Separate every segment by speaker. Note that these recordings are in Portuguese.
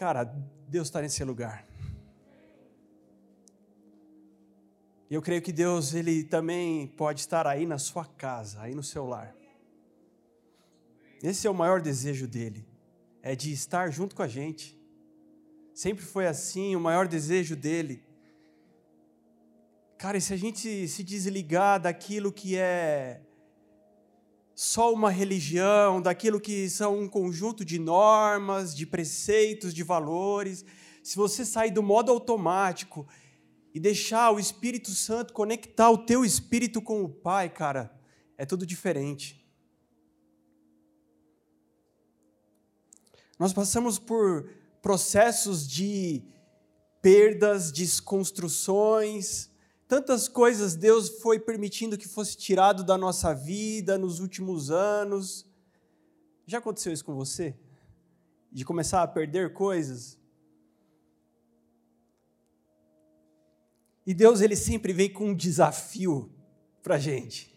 Speaker 1: Cara, Deus está nesse lugar. E eu creio que Deus, Ele também pode estar aí na sua casa, aí no seu lar. Esse é o maior desejo dele, é de estar junto com a gente. Sempre foi assim, o maior desejo dele. Cara, e se a gente se desligar daquilo que é só uma religião, daquilo que são um conjunto de normas, de preceitos, de valores, se você sair do modo automático e deixar o Espírito Santo conectar o teu espírito com o Pai, cara, é tudo diferente. Nós passamos por processos de perdas, desconstruções, tantas coisas Deus foi permitindo que fosse tirado da nossa vida nos últimos anos. Já aconteceu isso com você? De começar a perder coisas? E Deus ele sempre vem com um desafio para a gente.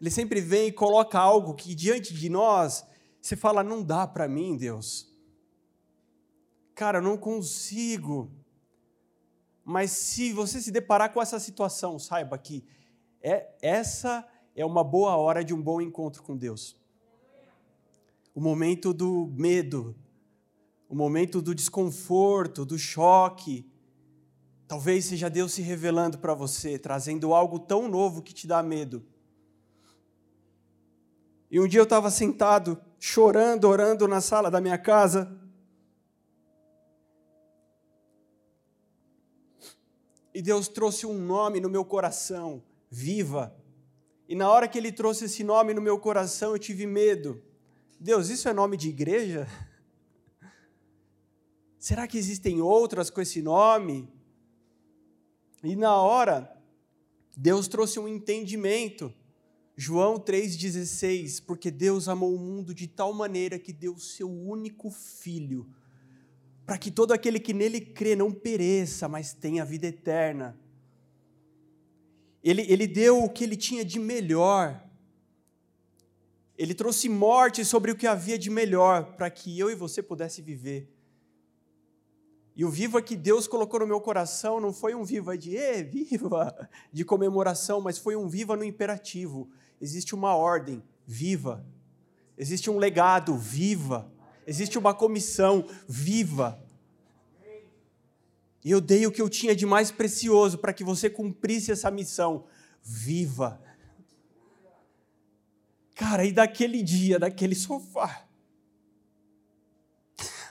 Speaker 1: Ele sempre vem e coloca algo que diante de nós você fala: não dá para mim, Deus. Cara, eu não consigo. Mas se você se deparar com essa situação, saiba que é, essa é uma boa hora de um bom encontro com Deus. O momento do medo, o momento do desconforto, do choque. Talvez seja Deus se revelando para você, trazendo algo tão novo que te dá medo. E um dia eu estava sentado, chorando, orando na sala da minha casa. E Deus trouxe um nome no meu coração, Viva. E na hora que Ele trouxe esse nome no meu coração, eu tive medo. Deus, isso é nome de igreja? Será que existem outras com esse nome? E na hora, Deus trouxe um entendimento. João 3,16, porque Deus amou o mundo de tal maneira que deu o seu único filho, para que todo aquele que nele crê não pereça, mas tenha vida eterna. Ele, ele deu o que ele tinha de melhor. Ele trouxe morte sobre o que havia de melhor, para que eu e você pudesse viver. E o viva que Deus colocou no meu coração não foi um viva de e viva, de comemoração, mas foi um viva no imperativo. Existe uma ordem, viva. Existe um legado, viva. Existe uma comissão, viva. E eu dei o que eu tinha de mais precioso para que você cumprisse essa missão, viva. Cara, e daquele dia, daquele sofá,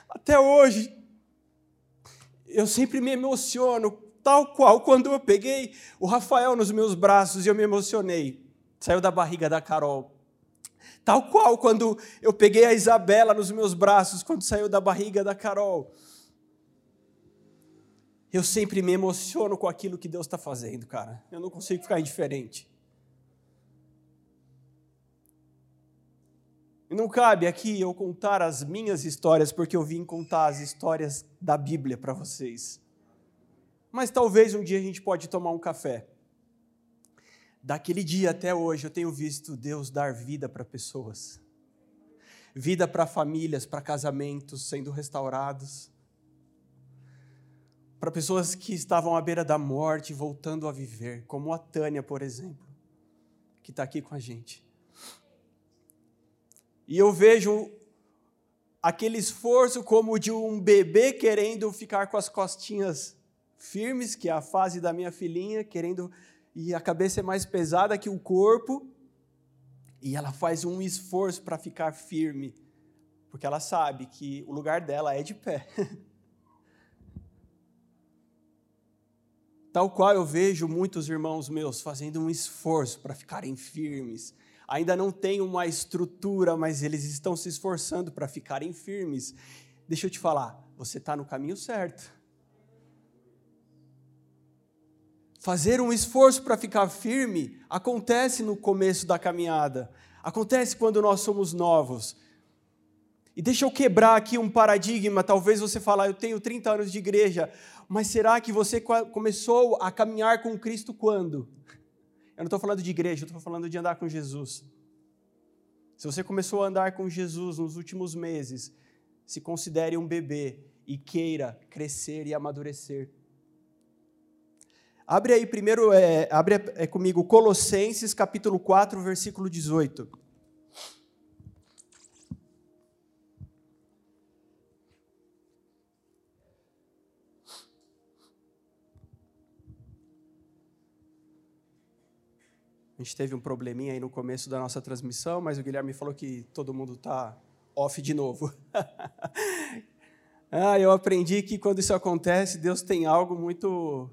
Speaker 1: até hoje, eu sempre me emociono, tal qual quando eu peguei o Rafael nos meus braços e eu me emocionei. Saiu da barriga da Carol. Tal qual quando eu peguei a Isabela nos meus braços, quando saiu da barriga da Carol. Eu sempre me emociono com aquilo que Deus está fazendo, cara. Eu não consigo ficar indiferente. Não cabe aqui eu contar as minhas histórias, porque eu vim contar as histórias da Bíblia para vocês. Mas talvez um dia a gente pode tomar um café. Daquele dia até hoje eu tenho visto Deus dar vida para pessoas. Vida para famílias, para casamentos sendo restaurados. Para pessoas que estavam à beira da morte voltando a viver, como a Tânia, por exemplo, que está aqui com a gente. E eu vejo aquele esforço como de um bebê querendo ficar com as costinhas firmes, que é a fase da minha filhinha, querendo e a cabeça é mais pesada que o corpo, e ela faz um esforço para ficar firme, porque ela sabe que o lugar dela é de pé. Tal qual eu vejo muitos irmãos meus fazendo um esforço para ficarem firmes, ainda não têm uma estrutura, mas eles estão se esforçando para ficarem firmes. Deixa eu te falar, você está no caminho certo. Fazer um esforço para ficar firme acontece no começo da caminhada, acontece quando nós somos novos. E deixa eu quebrar aqui um paradigma. Talvez você fale, eu tenho 30 anos de igreja, mas será que você começou a caminhar com Cristo quando? Eu não estou falando de igreja, eu estou falando de andar com Jesus. Se você começou a andar com Jesus nos últimos meses, se considere um bebê e queira crescer e amadurecer. Abre aí primeiro, é, abre é, comigo Colossenses capítulo 4, versículo 18. A gente teve um probleminha aí no começo da nossa transmissão, mas o Guilherme falou que todo mundo está off de novo. ah, eu aprendi que quando isso acontece, Deus tem algo muito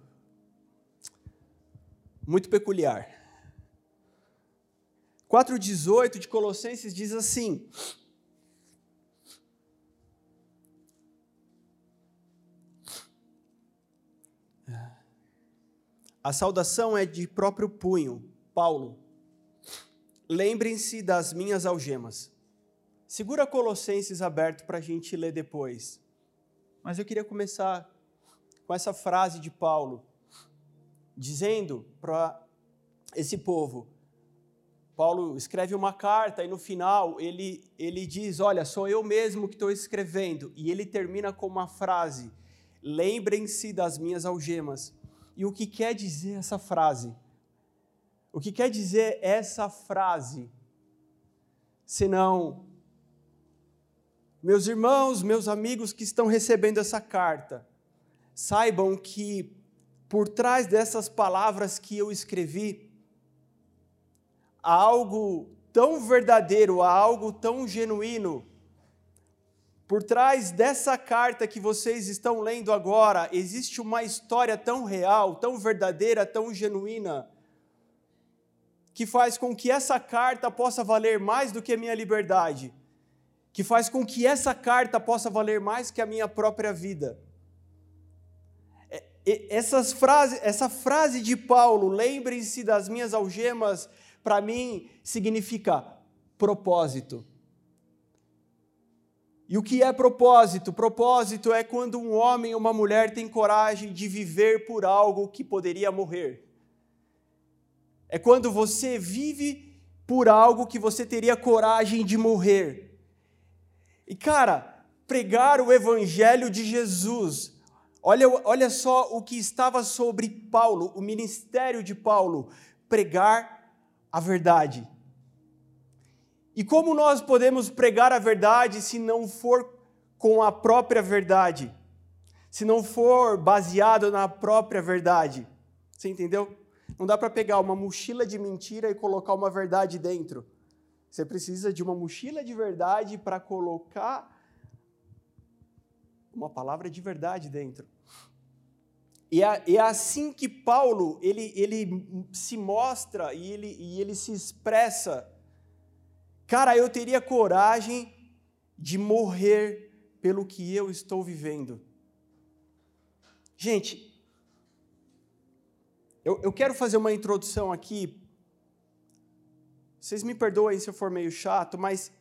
Speaker 1: muito peculiar. 4:18 de Colossenses diz assim: A saudação é de próprio punho Paulo, lembrem-se das minhas algemas. Segura Colossenses aberto para a gente ler depois. Mas eu queria começar com essa frase de Paulo, dizendo para esse povo. Paulo escreve uma carta e no final ele, ele diz: Olha, sou eu mesmo que estou escrevendo. E ele termina com uma frase: Lembrem-se das minhas algemas. E o que quer dizer essa frase? O que quer dizer essa frase? Senão, meus irmãos, meus amigos que estão recebendo essa carta, saibam que por trás dessas palavras que eu escrevi, há algo tão verdadeiro, há algo tão genuíno. Por trás dessa carta que vocês estão lendo agora, existe uma história tão real, tão verdadeira, tão genuína que faz com que essa carta possa valer mais do que a minha liberdade, que faz com que essa carta possa valer mais que a minha própria vida. Essas frases, essa frase de Paulo, lembrem-se das minhas algemas, para mim significa propósito. E o que é propósito? Propósito é quando um homem ou uma mulher tem coragem de viver por algo que poderia morrer. É quando você vive por algo que você teria coragem de morrer. E cara, pregar o evangelho de Jesus. Olha, olha só o que estava sobre Paulo, o ministério de Paulo, pregar a verdade. E como nós podemos pregar a verdade se não for com a própria verdade? Se não for baseado na própria verdade? Você entendeu? Não dá para pegar uma mochila de mentira e colocar uma verdade dentro. Você precisa de uma mochila de verdade para colocar uma palavra de verdade dentro. E é, assim que Paulo ele, ele se mostra e ele, e ele se expressa. Cara, eu teria coragem de morrer pelo que eu estou vivendo. Gente, eu, eu quero fazer uma introdução aqui. Vocês me perdoem se eu for meio chato, mas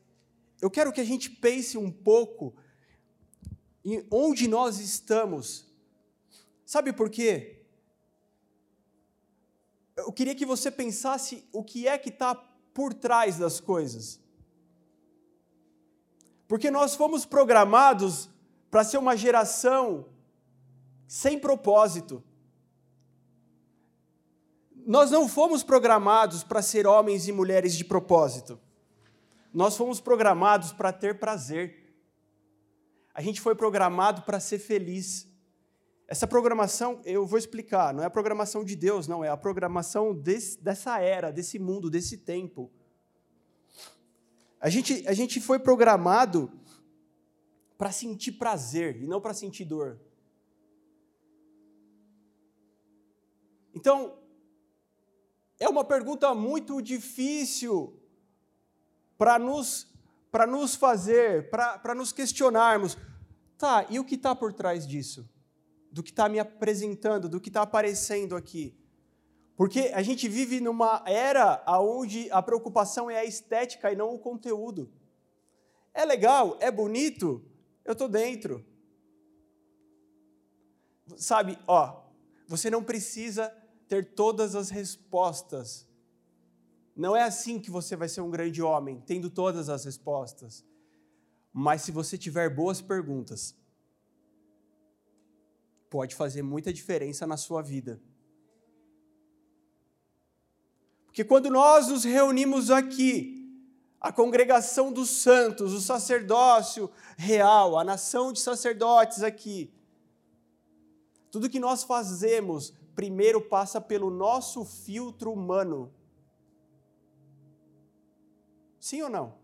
Speaker 1: eu quero que a gente pense um pouco em onde nós estamos. Sabe por quê? Eu queria que você pensasse o que é que está por trás das coisas. Porque nós fomos programados para ser uma geração sem propósito. Nós não fomos programados para ser homens e mulheres de propósito. Nós fomos programados para ter prazer. A gente foi programado para ser feliz. Essa programação, eu vou explicar, não é a programação de Deus, não, é a programação desse, dessa era, desse mundo, desse tempo. A gente, a gente foi programado para sentir prazer e não para sentir dor. Então, é uma pergunta muito difícil para nos, para nos fazer, para nos questionarmos. Tá, e o que está por trás disso? Do que está me apresentando, do que está aparecendo aqui? Porque a gente vive numa era onde a preocupação é a estética e não o conteúdo. É legal, é bonito, eu estou dentro. Sabe, ó, você não precisa ter todas as respostas Não é assim que você vai ser um grande homem, tendo todas as respostas. Mas se você tiver boas perguntas, pode fazer muita diferença na sua vida. Porque quando nós nos reunimos aqui, a congregação dos santos, o sacerdócio real, a nação de sacerdotes aqui, tudo que nós fazemos primeiro passa pelo nosso filtro humano. Sim ou não?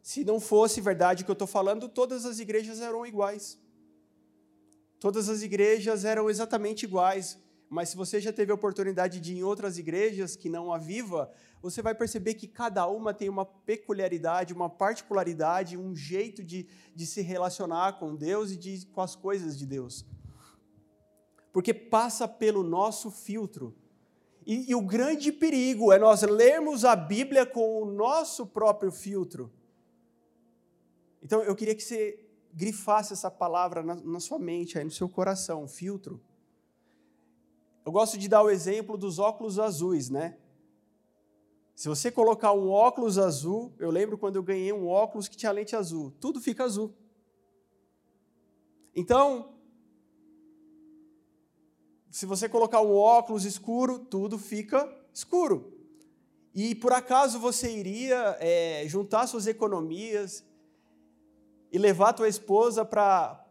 Speaker 1: Se não fosse verdade o que eu estou falando, todas as igrejas eram iguais. Todas as igrejas eram exatamente iguais. Mas se você já teve a oportunidade de ir em outras igrejas que não a Viva, você vai perceber que cada uma tem uma peculiaridade, uma particularidade, um jeito de, de se relacionar com Deus e de, com as coisas de Deus. Porque passa pelo nosso filtro. E, e, o grande perigo é nós lermos a Bíblia com o nosso próprio filtro. Então eu queria que você grifasse essa palavra na, na sua mente, aí no seu coração, filtro. Eu gosto de dar o exemplo dos óculos azuis, né? Se você colocar um óculos azul, eu lembro quando eu ganhei um óculos que tinha lente azul, tudo fica azul. Então, se você colocar um óculos escuro, tudo fica escuro. E por acaso você iria é, juntar suas economias e levar tua esposa para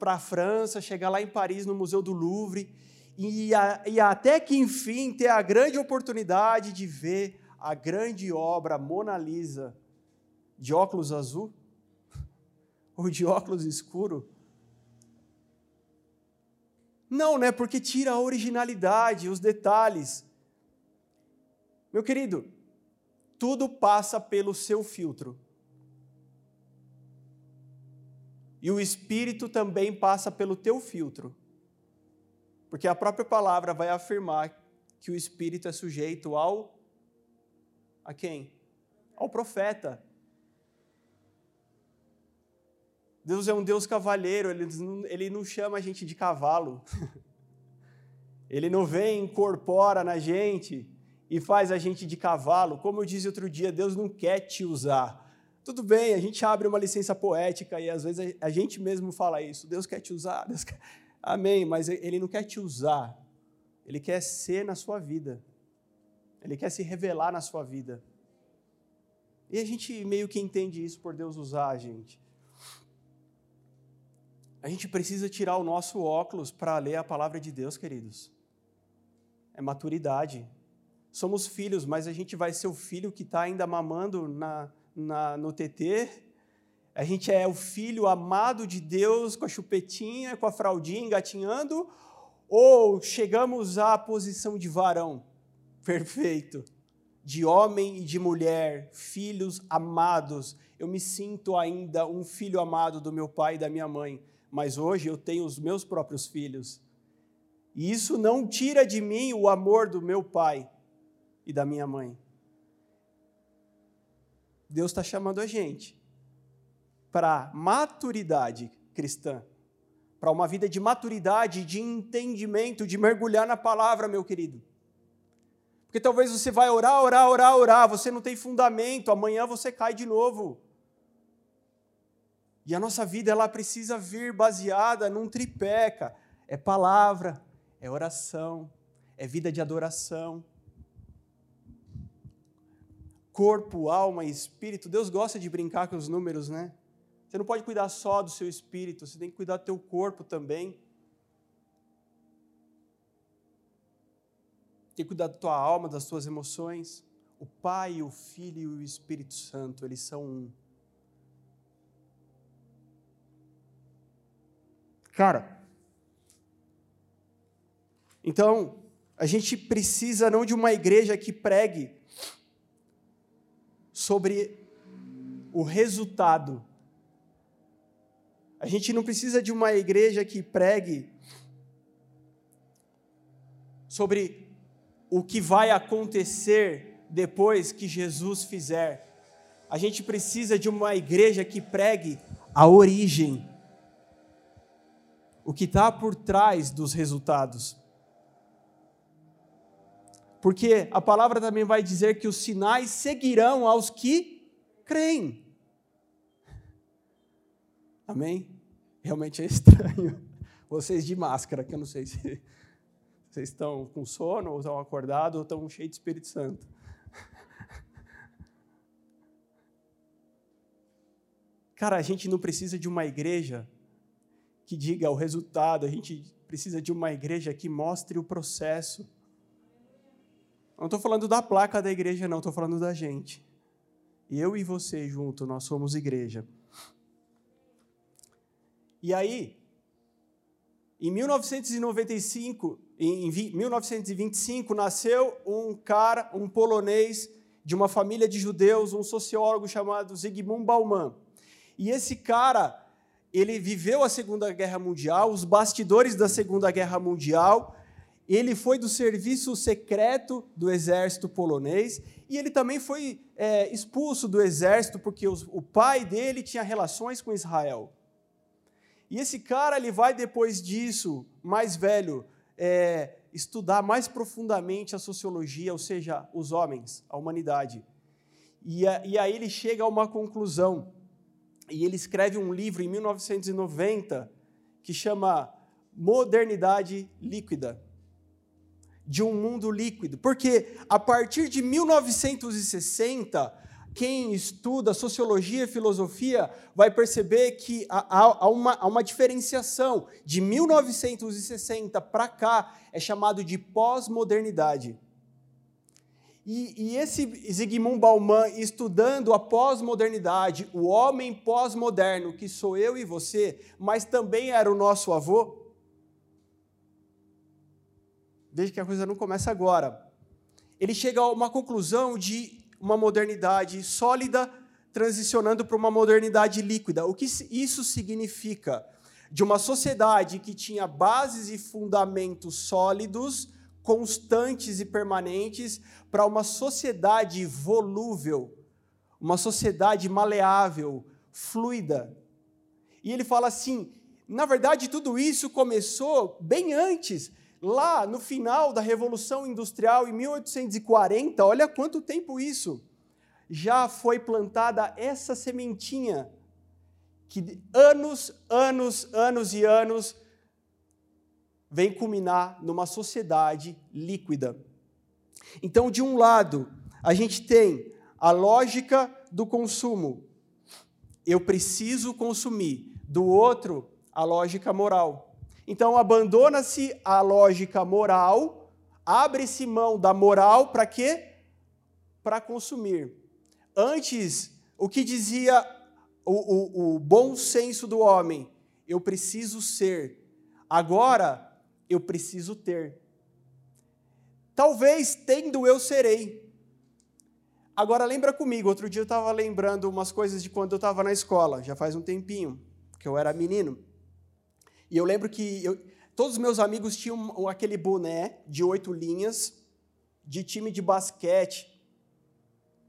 Speaker 1: a França, chegar lá em Paris, no Museu do Louvre, e, a, e até que enfim ter a grande oportunidade de ver a grande obra Mona Lisa de óculos azul ou de óculos escuro? Não, né? Porque tira a originalidade, os detalhes. Meu querido, tudo passa pelo seu filtro. E o Espírito também passa pelo teu filtro. Porque a própria palavra vai afirmar que o Espírito é sujeito ao. a quem? Ao profeta. Deus é um Deus cavalheiro, ele não, ele não chama a gente de cavalo. ele não vem, incorpora na gente e faz a gente de cavalo. Como eu disse outro dia, Deus não quer te usar. Tudo bem, a gente abre uma licença poética e às vezes a gente mesmo fala isso. Deus quer te usar. Deus quer... Amém, mas ele não quer te usar. Ele quer ser na sua vida. Ele quer se revelar na sua vida. E a gente meio que entende isso por Deus usar a gente. A gente precisa tirar o nosso óculos para ler a palavra de Deus, queridos. É maturidade. Somos filhos, mas a gente vai ser o filho que está ainda mamando na, na, no TT. A gente é o filho amado de Deus com a chupetinha, com a fraldinha engatinhando, ou chegamos à posição de varão perfeito, de homem e de mulher, filhos amados. Eu me sinto ainda um filho amado do meu pai e da minha mãe mas hoje eu tenho os meus próprios filhos. E isso não tira de mim o amor do meu pai e da minha mãe. Deus está chamando a gente para maturidade cristã, para uma vida de maturidade, de entendimento, de mergulhar na palavra, meu querido. Porque talvez você vai orar, orar, orar, orar, você não tem fundamento, amanhã você cai de novo. E a nossa vida ela precisa vir baseada num tripé, cara. É palavra, é oração, é vida de adoração. Corpo, alma e espírito. Deus gosta de brincar com os números, né? Você não pode cuidar só do seu espírito, você tem que cuidar do teu corpo também. Tem que cuidar da tua alma, das tuas emoções. O Pai, o Filho e o Espírito Santo, eles são um. Cara, então, a gente precisa não de uma igreja que pregue sobre o resultado. A gente não precisa de uma igreja que pregue sobre o que vai acontecer depois que Jesus fizer. A gente precisa de uma igreja que pregue a origem o que está por trás dos resultados. Porque a palavra também vai dizer que os sinais seguirão aos que creem. Amém? Realmente é estranho. Vocês de máscara, que eu não sei se vocês estão com sono, ou estão acordados, ou estão cheios de Espírito Santo. Cara, a gente não precisa de uma igreja que diga o resultado, a gente precisa de uma igreja que mostre o processo. Não estou falando da placa da igreja, não, estou falando da gente. Eu e você junto, nós somos igreja. E aí, em 1995, em 1925, nasceu um cara, um polonês de uma família de judeus, um sociólogo chamado Zygmunt Bauman. E esse cara, ele viveu a Segunda Guerra Mundial, os bastidores da Segunda Guerra Mundial, ele foi do serviço secreto do exército polonês e ele também foi é, expulso do exército porque os, o pai dele tinha relações com Israel. E esse cara ele vai depois disso, mais velho, é, estudar mais profundamente a sociologia, ou seja, os homens, a humanidade. E, a, e aí ele chega a uma conclusão. E ele escreve um livro em 1990 que chama Modernidade Líquida de um mundo líquido. Porque a partir de 1960, quem estuda sociologia e filosofia vai perceber que há, uma, há uma diferenciação. De 1960 para cá é chamado de pós-modernidade. E, e, esse Zygmunt Bauman, estudando a pós-modernidade, o homem pós-moderno, que sou eu e você, mas também era o nosso avô, Veja que a coisa não começa agora. Ele chega a uma conclusão de uma modernidade sólida transicionando para uma modernidade líquida. O que isso significa? De uma sociedade que tinha bases e fundamentos sólidos, constantes e permanentes, para uma sociedade volúvel, uma sociedade maleável, fluida. E ele fala assim: na verdade, tudo isso começou bem antes lá no final da Revolução Industrial, em 1840, olha quanto tempo isso, já foi plantada essa sementinha, que anos, anos, anos e anos vem culminar numa sociedade líquida. Então, de um lado, a gente tem a lógica do consumo. Eu preciso consumir. Do outro, a lógica moral. Então abandona-se a lógica moral, abre-se mão da moral para quê? Para consumir. Antes, o que dizia o, o, o bom senso do homem? Eu preciso ser. Agora, eu preciso ter. Talvez tendo eu serei. Agora lembra comigo, outro dia eu estava lembrando umas coisas de quando eu estava na escola, já faz um tempinho, que eu era menino. E eu lembro que eu, todos os meus amigos tinham aquele boné de oito linhas de time de basquete.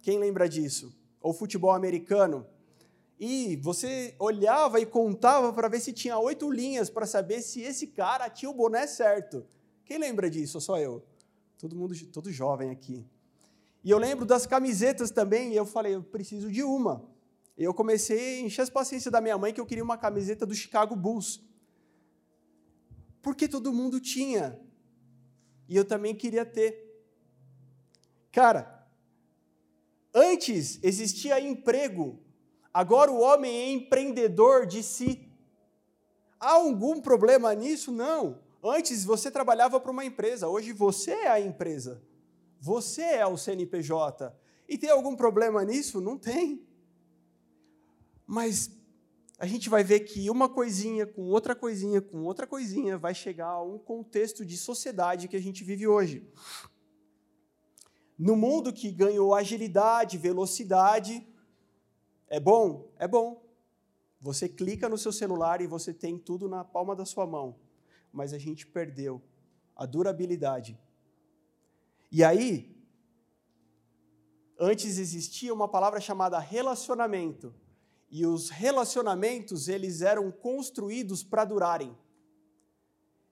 Speaker 1: Quem lembra disso? Ou futebol americano. E você olhava e contava para ver se tinha oito linhas para saber se esse cara tinha o boné certo. Quem lembra disso? Só eu? Todo mundo, todo jovem aqui. E eu lembro das camisetas também, e eu falei, eu preciso de uma. E eu comecei a encher as paciências da minha mãe que eu queria uma camiseta do Chicago Bulls porque todo mundo tinha. E eu também queria ter. Cara, antes existia emprego, agora o homem é empreendedor de si. Há algum problema nisso? Não. Antes você trabalhava para uma empresa, hoje você é a empresa. Você é o CNPJ. E tem algum problema nisso? Não tem. Mas a gente vai ver que uma coisinha com outra coisinha com outra coisinha vai chegar a um contexto de sociedade que a gente vive hoje. No mundo que ganhou agilidade, velocidade, é bom? É bom. Você clica no seu celular e você tem tudo na palma da sua mão. Mas a gente perdeu a durabilidade. E aí, antes existia uma palavra chamada relacionamento e os relacionamentos, eles eram construídos para durarem.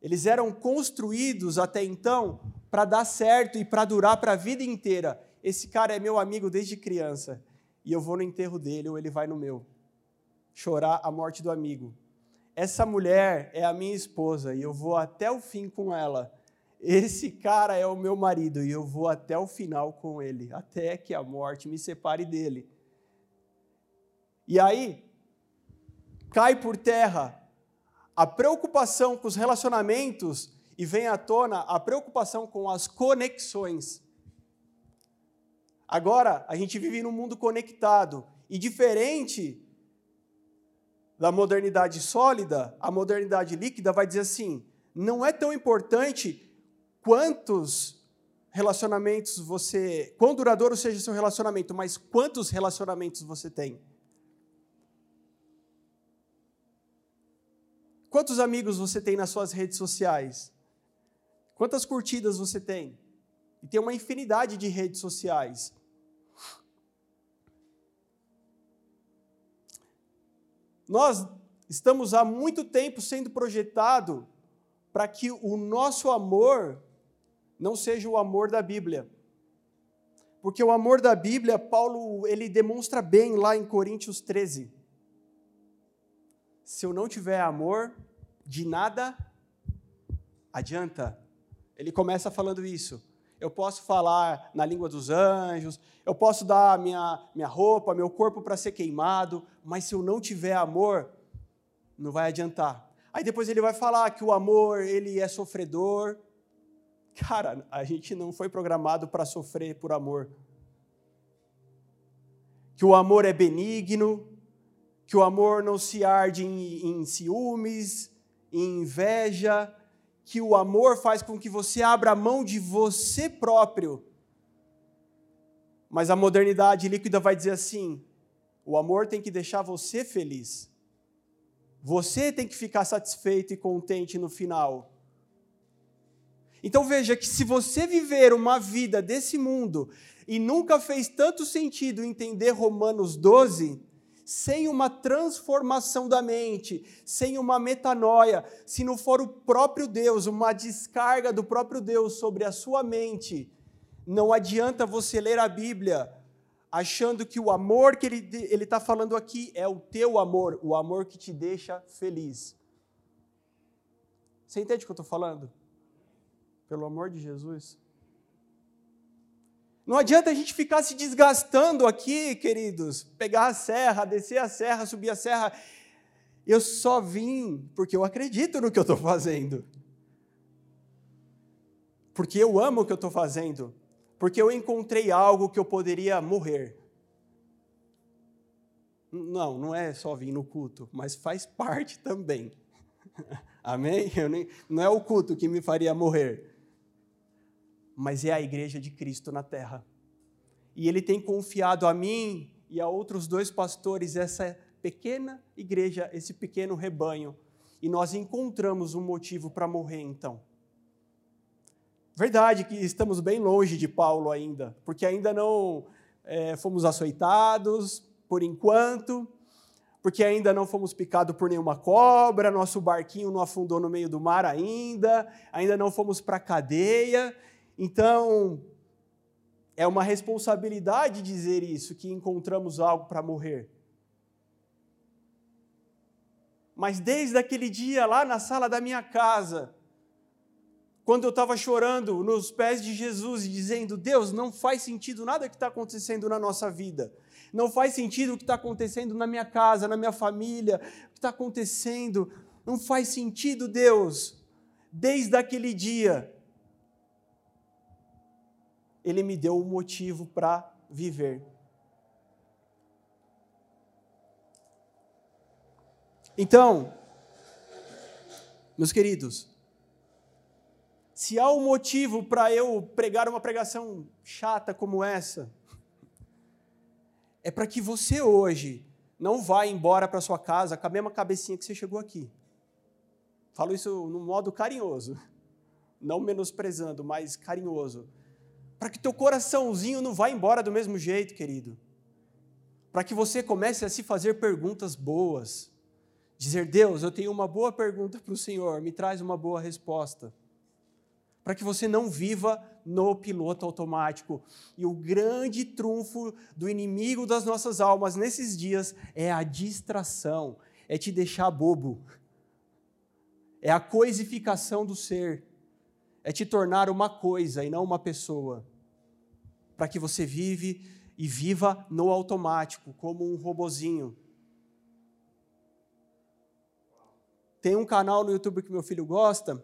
Speaker 1: Eles eram construídos até então para dar certo e para durar para a vida inteira. Esse cara é meu amigo desde criança e eu vou no enterro dele ou ele vai no meu. Chorar a morte do amigo. Essa mulher é a minha esposa e eu vou até o fim com ela. Esse cara é o meu marido e eu vou até o final com ele, até que a morte me separe dele. E aí, cai por terra a preocupação com os relacionamentos e vem à tona a preocupação com as conexões. Agora, a gente vive num mundo conectado e diferente da modernidade sólida, a modernidade líquida vai dizer assim: não é tão importante quantos relacionamentos você, quão duradouro seja seu relacionamento, mas quantos relacionamentos você tem. Quantos amigos você tem nas suas redes sociais? Quantas curtidas você tem? E tem uma infinidade de redes sociais. Nós estamos há muito tempo sendo projetado para que o nosso amor não seja o amor da Bíblia. Porque o amor da Bíblia, Paulo, ele demonstra bem lá em Coríntios 13. Se eu não tiver amor, de nada adianta. Ele começa falando isso. Eu posso falar na língua dos anjos, eu posso dar minha, minha roupa, meu corpo para ser queimado, mas se eu não tiver amor, não vai adiantar. Aí depois ele vai falar que o amor, ele é sofredor. Cara, a gente não foi programado para sofrer por amor. Que o amor é benigno, que o amor não se arde em, em ciúmes, em inveja, que o amor faz com que você abra a mão de você próprio. Mas a modernidade líquida vai dizer assim: o amor tem que deixar você feliz. Você tem que ficar satisfeito e contente no final. Então veja que se você viver uma vida desse mundo e nunca fez tanto sentido entender Romanos 12, sem uma transformação da mente, sem uma metanoia, se não for o próprio Deus, uma descarga do próprio Deus sobre a sua mente, não adianta você ler a Bíblia achando que o amor que ele está falando aqui é o teu amor, o amor que te deixa feliz. Você entende o que eu estou falando? Pelo amor de Jesus. Não adianta a gente ficar se desgastando aqui, queridos, pegar a serra, descer a serra, subir a serra. Eu só vim porque eu acredito no que eu estou fazendo. Porque eu amo o que eu estou fazendo. Porque eu encontrei algo que eu poderia morrer. Não, não é só vir no culto, mas faz parte também. Amém? Nem, não é o culto que me faria morrer mas é a igreja de Cristo na terra. E ele tem confiado a mim e a outros dois pastores essa pequena igreja, esse pequeno rebanho. E nós encontramos um motivo para morrer então. Verdade que estamos bem longe de Paulo ainda, porque ainda não é, fomos açoitados por enquanto, porque ainda não fomos picados por nenhuma cobra, nosso barquinho não afundou no meio do mar ainda, ainda não fomos para a cadeia, então, é uma responsabilidade dizer isso, que encontramos algo para morrer. Mas desde aquele dia lá na sala da minha casa, quando eu estava chorando nos pés de Jesus e dizendo: Deus, não faz sentido nada que está acontecendo na nossa vida, não faz sentido o que está acontecendo na minha casa, na minha família, o que está acontecendo, não faz sentido, Deus. Desde aquele dia, ele me deu um motivo para viver. Então, meus queridos, se há um motivo para eu pregar uma pregação chata como essa, é para que você hoje não vá embora para sua casa com a mesma cabecinha que você chegou aqui. Falo isso no modo carinhoso, não menosprezando, mas carinhoso para que teu coraçãozinho não vá embora do mesmo jeito, querido. Para que você comece a se fazer perguntas boas. Dizer, Deus, eu tenho uma boa pergunta para o Senhor, me traz uma boa resposta. para que você não viva no piloto automático. E o grande trunfo do inimigo das nossas almas nesses dias é a distração, é te deixar bobo, é a coisificação do ser, é te tornar uma coisa e não uma pessoa, para que você vive e viva no automático, como um robozinho. Tem um canal no YouTube que meu filho gosta,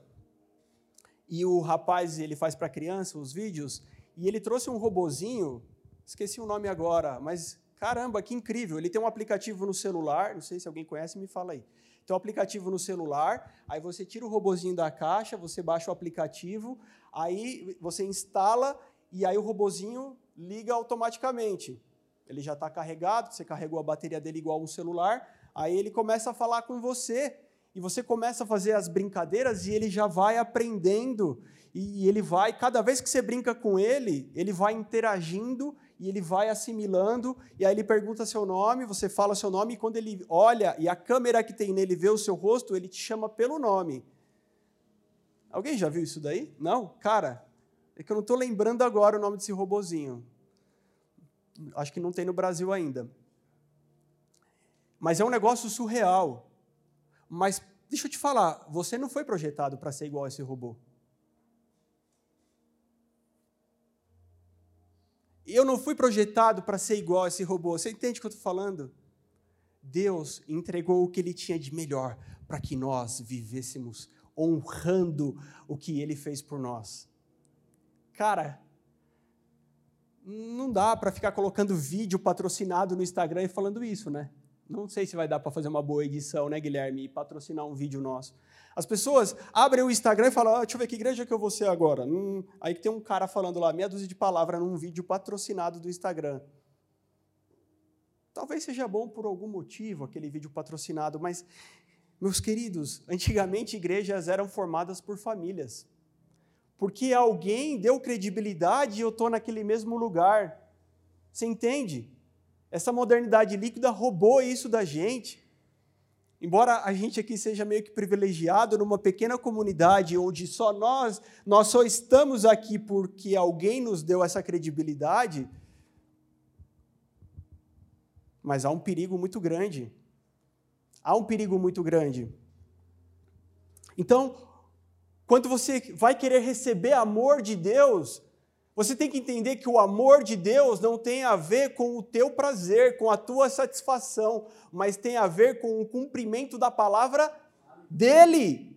Speaker 1: e o rapaz ele faz para criança os vídeos, e ele trouxe um robozinho, esqueci o nome agora, mas caramba, que incrível! Ele tem um aplicativo no celular, não sei se alguém conhece, me fala aí. Tem um aplicativo no celular, aí você tira o robozinho da caixa, você baixa o aplicativo, aí você instala e aí o robozinho liga automaticamente. Ele já está carregado, você carregou a bateria dele igual um celular, aí ele começa a falar com você e você começa a fazer as brincadeiras e ele já vai aprendendo e ele vai, cada vez que você brinca com ele, ele vai interagindo e ele vai assimilando, e aí ele pergunta seu nome, você fala seu nome, e quando ele olha e a câmera que tem nele vê o seu rosto, ele te chama pelo nome. Alguém já viu isso daí? Não? Cara, é que eu não estou lembrando agora o nome desse robozinho. Acho que não tem no Brasil ainda. Mas é um negócio surreal. Mas deixa eu te falar, você não foi projetado para ser igual a esse robô. Eu não fui projetado para ser igual a esse robô. Você entende o que eu estou falando? Deus entregou o que ele tinha de melhor para que nós vivêssemos honrando o que ele fez por nós. Cara, não dá para ficar colocando vídeo patrocinado no Instagram e falando isso, né? Não sei se vai dar para fazer uma boa edição, né, Guilherme, e patrocinar um vídeo nosso. As pessoas abrem o Instagram e falam: ah, deixa eu ver que igreja que eu vou ser agora. Hum, aí tem um cara falando lá, meia dúzia de palavras num vídeo patrocinado do Instagram. Talvez seja bom por algum motivo aquele vídeo patrocinado, mas, meus queridos, antigamente igrejas eram formadas por famílias. Porque alguém deu credibilidade e eu estou naquele mesmo lugar. Você entende? Essa modernidade líquida roubou isso da gente. Embora a gente aqui seja meio que privilegiado numa pequena comunidade onde só nós, nós só estamos aqui porque alguém nos deu essa credibilidade, mas há um perigo muito grande. Há um perigo muito grande. Então, quando você vai querer receber amor de Deus, você tem que entender que o amor de Deus não tem a ver com o teu prazer, com a tua satisfação, mas tem a ver com o cumprimento da palavra dele.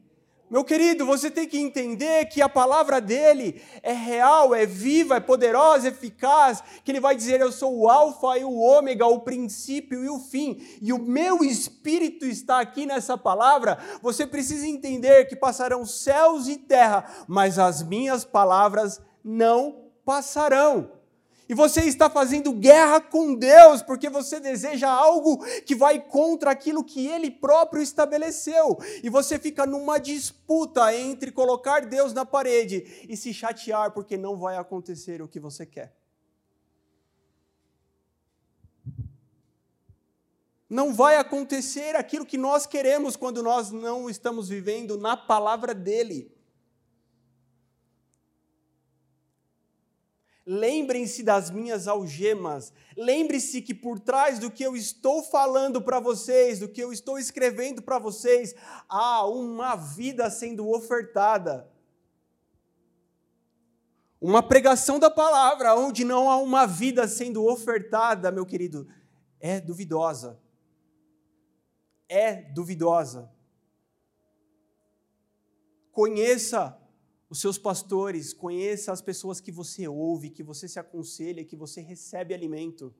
Speaker 1: Meu querido, você tem que entender que a palavra dele é real, é viva, é poderosa, eficaz, que ele vai dizer: Eu sou o Alfa e o Ômega, o princípio e o fim, e o meu espírito está aqui nessa palavra. Você precisa entender que passarão céus e terra, mas as minhas palavras não passarão. E você está fazendo guerra com Deus porque você deseja algo que vai contra aquilo que Ele próprio estabeleceu. E você fica numa disputa entre colocar Deus na parede e se chatear porque não vai acontecer o que você quer. Não vai acontecer aquilo que nós queremos quando nós não estamos vivendo na palavra dEle. Lembrem-se das minhas algemas. Lembre-se que por trás do que eu estou falando para vocês, do que eu estou escrevendo para vocês, há uma vida sendo ofertada. Uma pregação da palavra, onde não há uma vida sendo ofertada, meu querido, é duvidosa. É duvidosa. Conheça os seus pastores, conheça as pessoas que você ouve, que você se aconselha, que você recebe alimento.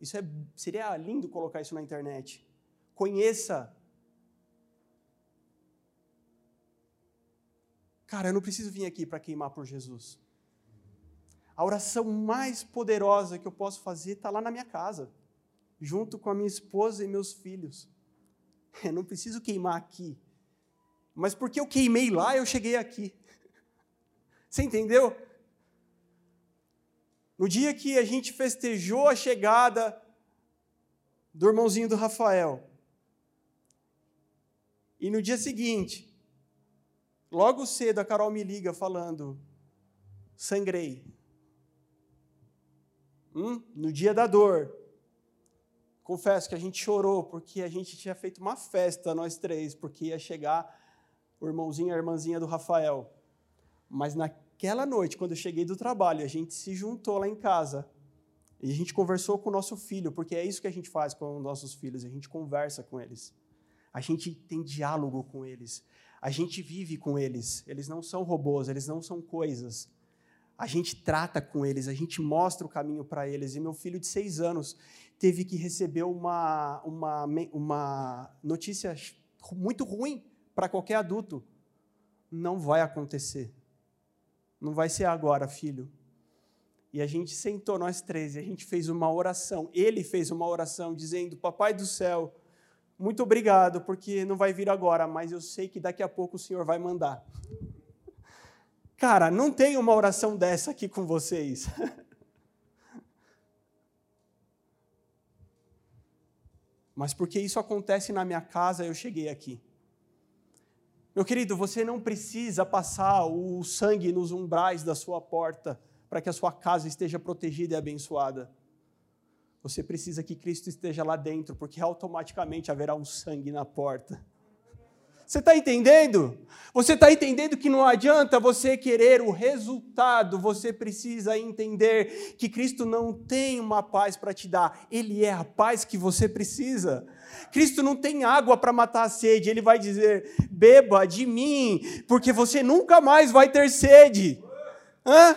Speaker 1: Isso é, seria lindo colocar isso na internet. Conheça. Cara, eu não preciso vir aqui para queimar por Jesus. A oração mais poderosa que eu posso fazer está lá na minha casa, junto com a minha esposa e meus filhos. Eu não preciso queimar aqui mas porque eu queimei lá, eu cheguei aqui. Você entendeu? No dia que a gente festejou a chegada do irmãozinho do Rafael, e no dia seguinte, Logo cedo a Carol me liga falando: sangrei. Hum? No dia da dor. Confesso que a gente chorou porque a gente tinha feito uma festa, nós três, porque ia chegar o irmãozinho e a irmãzinha do Rafael. Mas naquela noite, quando eu cheguei do trabalho, a gente se juntou lá em casa e a gente conversou com o nosso filho, porque é isso que a gente faz com os nossos filhos, a gente conversa com eles. A gente tem diálogo com eles. A gente vive com eles. Eles não são robôs, eles não são coisas. A gente trata com eles, a gente mostra o caminho para eles. E meu filho de seis anos teve que receber uma, uma, uma notícia muito ruim para qualquer adulto. Não vai acontecer. Não vai ser agora, filho. E a gente sentou, nós três, e a gente fez uma oração. Ele fez uma oração dizendo: Papai do céu, muito obrigado, porque não vai vir agora, mas eu sei que daqui a pouco o Senhor vai mandar. Cara, não tem uma oração dessa aqui com vocês. Mas porque isso acontece na minha casa, eu cheguei aqui. Meu querido, você não precisa passar o sangue nos umbrais da sua porta para que a sua casa esteja protegida e abençoada. Você precisa que Cristo esteja lá dentro, porque automaticamente haverá um sangue na porta. Você está entendendo? Você está entendendo que não adianta você querer o resultado, você precisa entender que Cristo não tem uma paz para te dar, Ele é a paz que você precisa. Cristo não tem água para matar a sede, Ele vai dizer: beba de mim, porque você nunca mais vai ter sede. Hã?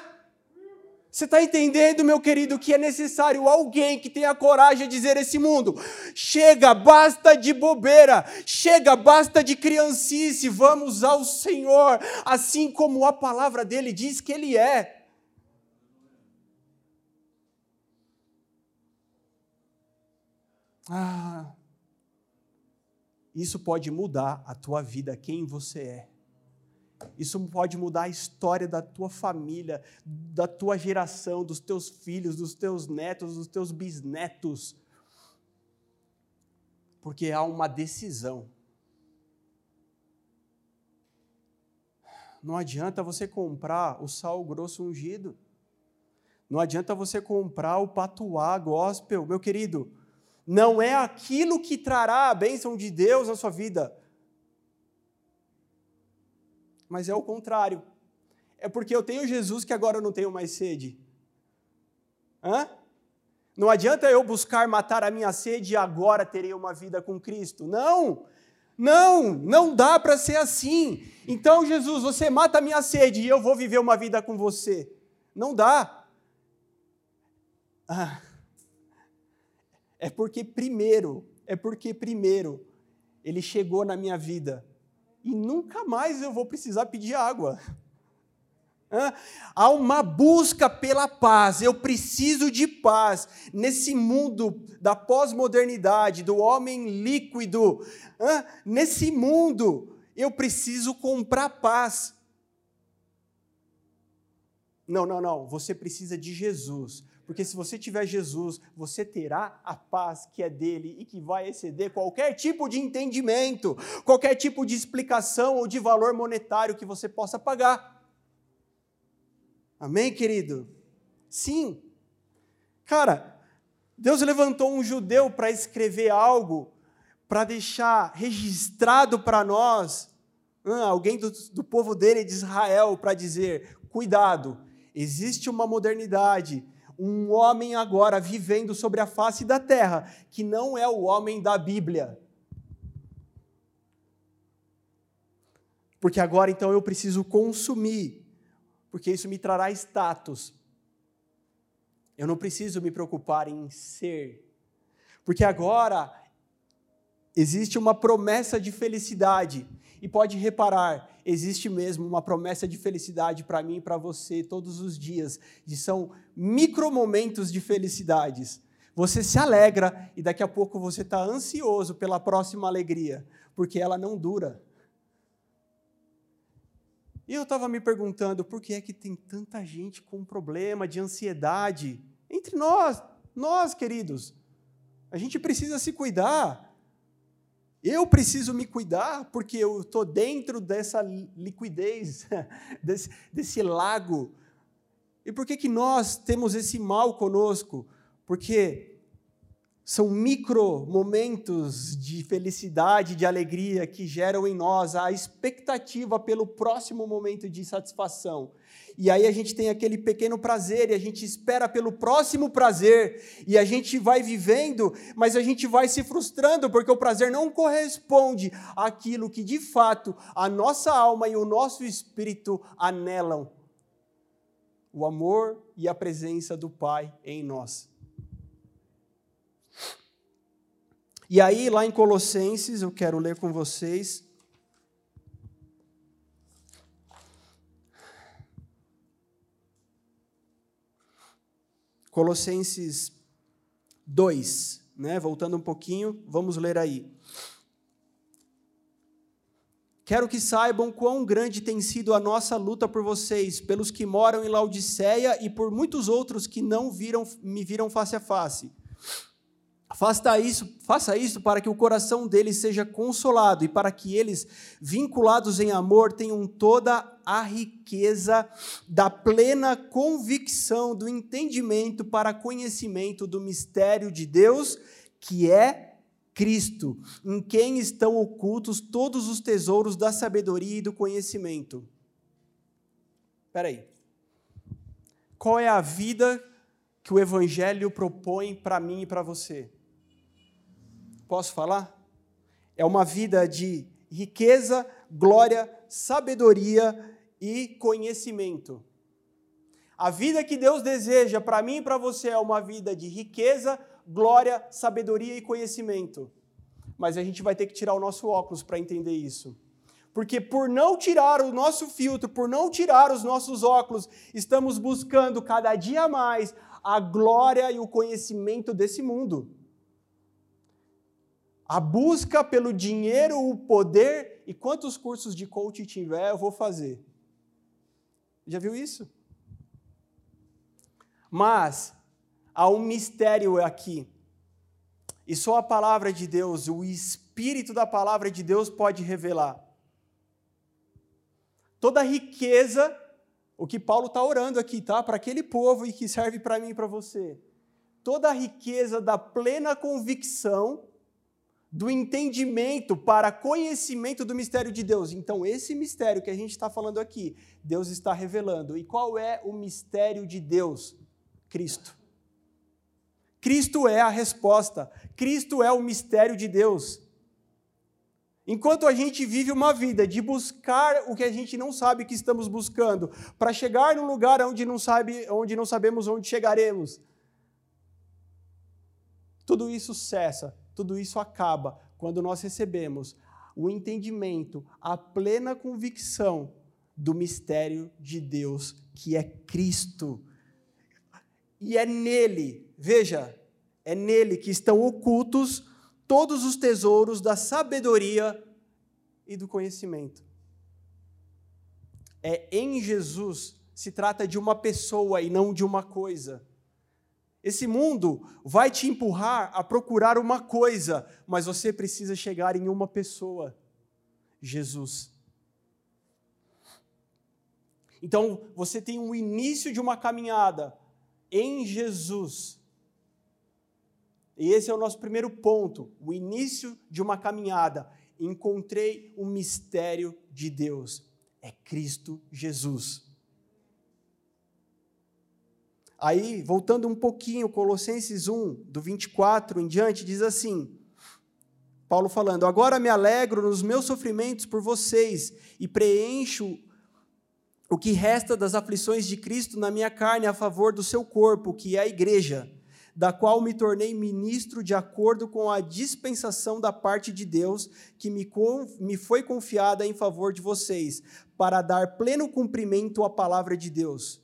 Speaker 1: Você está entendendo, meu querido, que é necessário alguém que tenha coragem de dizer esse mundo: chega, basta de bobeira, chega, basta de criancice, vamos ao Senhor, assim como a palavra dele diz que ele é. Ah, isso pode mudar a tua vida, quem você é. Isso pode mudar a história da tua família, da tua geração, dos teus filhos, dos teus netos, dos teus bisnetos. Porque há uma decisão. Não adianta você comprar o sal grosso ungido. Não adianta você comprar o patuá gospel, meu querido. Não é aquilo que trará a bênção de Deus na sua vida mas é o contrário. É porque eu tenho Jesus que agora eu não tenho mais sede. Hã? Não adianta eu buscar matar a minha sede e agora terei uma vida com Cristo. Não! Não, não dá para ser assim. Então, Jesus, você mata a minha sede e eu vou viver uma vida com você. Não dá. Ah, é porque primeiro, é porque primeiro ele chegou na minha vida e nunca mais eu vou precisar pedir água. Há uma busca pela paz, eu preciso de paz. Nesse mundo da pós-modernidade, do homem líquido, nesse mundo, eu preciso comprar paz. Não, não, não, você precisa de Jesus. Porque se você tiver Jesus, você terá a paz que é dele e que vai exceder qualquer tipo de entendimento, qualquer tipo de explicação ou de valor monetário que você possa pagar. Amém, querido? Sim. Cara, Deus levantou um judeu para escrever algo, para deixar registrado para nós, alguém do, do povo dele, de Israel, para dizer: cuidado, existe uma modernidade um homem agora vivendo sobre a face da terra, que não é o homem da Bíblia. Porque agora então eu preciso consumir, porque isso me trará status. Eu não preciso me preocupar em ser, porque agora existe uma promessa de felicidade. E pode reparar, existe mesmo uma promessa de felicidade para mim e para você todos os dias. E são micromomentos de felicidades. Você se alegra e daqui a pouco você está ansioso pela próxima alegria, porque ela não dura. E eu estava me perguntando por que é que tem tanta gente com problema de ansiedade entre nós, nós queridos. A gente precisa se cuidar. Eu preciso me cuidar porque eu estou dentro dessa liquidez, desse, desse lago. E por que, que nós temos esse mal conosco? Porque são micro momentos de felicidade, de alegria que geram em nós a expectativa pelo próximo momento de satisfação. E aí a gente tem aquele pequeno prazer e a gente espera pelo próximo prazer e a gente vai vivendo, mas a gente vai se frustrando porque o prazer não corresponde àquilo que de fato a nossa alma e o nosso espírito anelam. O amor e a presença do Pai em nós. E aí, lá em Colossenses, eu quero ler com vocês. Colossenses 2, né? Voltando um pouquinho, vamos ler aí. Quero que saibam quão grande tem sido a nossa luta por vocês, pelos que moram em Laodiceia e por muitos outros que não viram, me viram face a face Faça isso, faça isso para que o coração deles seja consolado e para que eles, vinculados em amor, tenham toda a riqueza da plena convicção do entendimento para conhecimento do mistério de Deus, que é Cristo, em quem estão ocultos todos os tesouros da sabedoria e do conhecimento. Espera aí. Qual é a vida que o Evangelho propõe para mim e para você? Posso falar? É uma vida de riqueza, glória, sabedoria e conhecimento. A vida que Deus deseja para mim e para você é uma vida de riqueza, glória, sabedoria e conhecimento. Mas a gente vai ter que tirar o nosso óculos para entender isso. Porque por não tirar o nosso filtro, por não tirar os nossos óculos, estamos buscando cada dia mais a glória e o conhecimento desse mundo a busca pelo dinheiro, o poder e quantos cursos de coach tiver, eu vou fazer. Já viu isso? Mas há um mistério aqui. E só a palavra de Deus, o espírito da palavra de Deus pode revelar. Toda a riqueza, o que Paulo está orando aqui, tá? Para aquele povo e que serve para mim e para você. Toda a riqueza da plena convicção do entendimento para conhecimento do mistério de Deus. Então, esse mistério que a gente está falando aqui, Deus está revelando. E qual é o mistério de Deus? Cristo. Cristo é a resposta. Cristo é o mistério de Deus. Enquanto a gente vive uma vida de buscar o que a gente não sabe que estamos buscando, para chegar num lugar onde não, sabe, onde não sabemos onde chegaremos, tudo isso cessa tudo isso acaba quando nós recebemos o entendimento, a plena convicção do mistério de Deus, que é Cristo. E é nele, veja, é nele que estão ocultos todos os tesouros da sabedoria e do conhecimento. É em Jesus, se trata de uma pessoa e não de uma coisa. Esse mundo vai te empurrar a procurar uma coisa, mas você precisa chegar em uma pessoa: Jesus. Então, você tem um início de uma caminhada em Jesus. E esse é o nosso primeiro ponto, o início de uma caminhada. Encontrei o mistério de Deus. É Cristo Jesus. Aí, voltando um pouquinho, Colossenses 1, do 24 em diante, diz assim: Paulo falando: Agora me alegro nos meus sofrimentos por vocês e preencho o que resta das aflições de Cristo na minha carne a favor do seu corpo, que é a igreja, da qual me tornei ministro de acordo com a dispensação da parte de Deus que me, me foi confiada em favor de vocês, para dar pleno cumprimento à palavra de Deus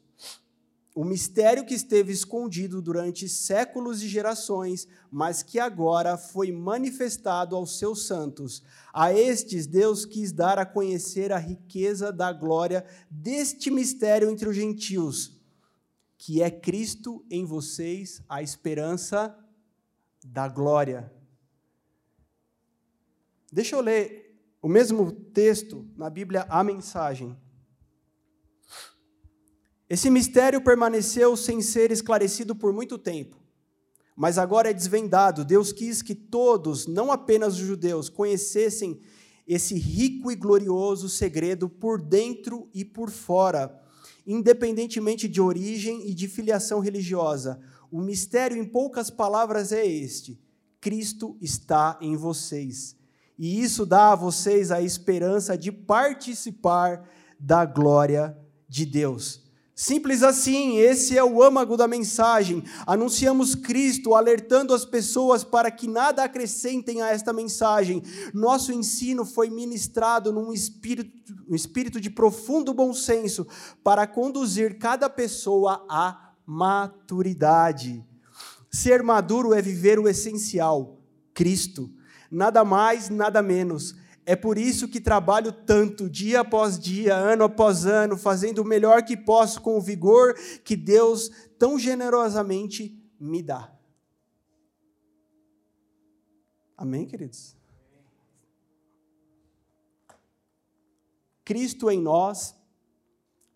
Speaker 1: o mistério que esteve escondido durante séculos e gerações, mas que agora foi manifestado aos seus santos. A estes Deus quis dar a conhecer a riqueza da glória deste mistério entre os gentios, que é Cristo em vocês, a esperança da glória. Deixa eu ler o mesmo texto na Bíblia, a mensagem. Esse mistério permaneceu sem ser esclarecido por muito tempo, mas agora é desvendado. Deus quis que todos, não apenas os judeus, conhecessem esse rico e glorioso segredo por dentro e por fora, independentemente de origem e de filiação religiosa. O mistério, em poucas palavras, é este: Cristo está em vocês. E isso dá a vocês a esperança de participar da glória de Deus. Simples assim, esse é o âmago da mensagem. Anunciamos Cristo, alertando as pessoas para que nada acrescentem a esta mensagem. Nosso ensino foi ministrado num espírito, um espírito de profundo bom senso para conduzir cada pessoa à maturidade. Ser maduro é viver o essencial, Cristo. Nada mais, nada menos. É por isso que trabalho tanto, dia após dia, ano após ano, fazendo o melhor que posso com o vigor que Deus tão generosamente me dá. Amém, queridos? Cristo em nós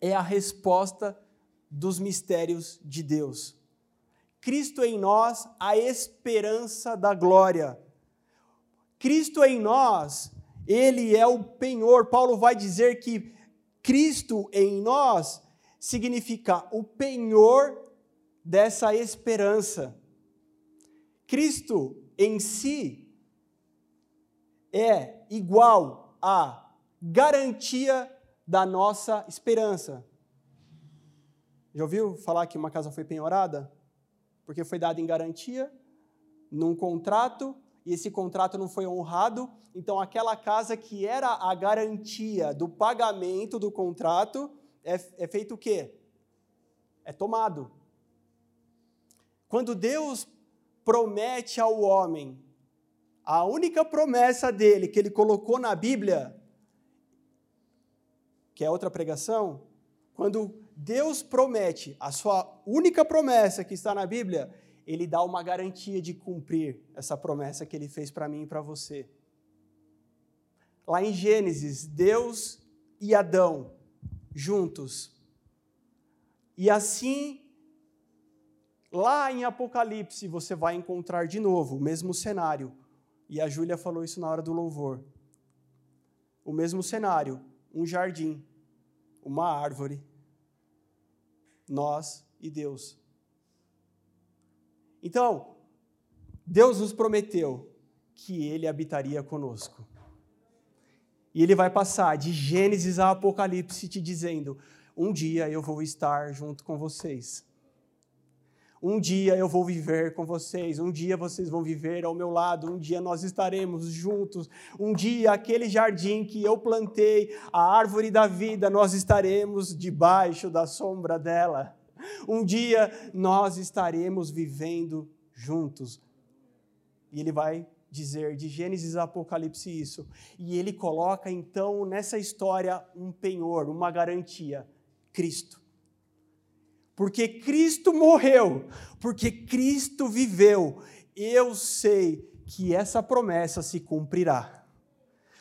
Speaker 1: é a resposta dos mistérios de Deus. Cristo em nós, a esperança da glória. Cristo em nós ele é o penhor. Paulo vai dizer que Cristo em nós significa o penhor dessa esperança. Cristo em si é igual à garantia da nossa esperança. Já ouviu falar que uma casa foi penhorada? Porque foi dada em garantia, num contrato, e esse contrato não foi honrado, então aquela casa que era a garantia do pagamento do contrato é, é feito o quê? É tomado. Quando Deus promete ao homem, a única promessa dele que ele colocou na Bíblia, que é outra pregação, quando Deus promete, a sua única promessa que está na Bíblia, ele dá uma garantia de cumprir essa promessa que ele fez para mim e para você. Lá em Gênesis, Deus e Adão juntos. E assim, lá em Apocalipse, você vai encontrar de novo o mesmo cenário. E a Júlia falou isso na hora do louvor. O mesmo cenário, um jardim, uma árvore, nós e Deus. Então, Deus nos prometeu que ele habitaria conosco. E ele vai passar de Gênesis a Apocalipse te dizendo: um dia eu vou estar junto com vocês. Um dia eu vou viver com vocês, um dia vocês vão viver ao meu lado, um dia nós estaremos juntos, um dia aquele jardim que eu plantei, a árvore da vida, nós estaremos debaixo da sombra dela. Um dia nós estaremos vivendo juntos. E ele vai dizer de Gênesis a Apocalipse isso. E ele coloca então nessa história um penhor, uma garantia: Cristo. Porque Cristo morreu, porque Cristo viveu, eu sei que essa promessa se cumprirá.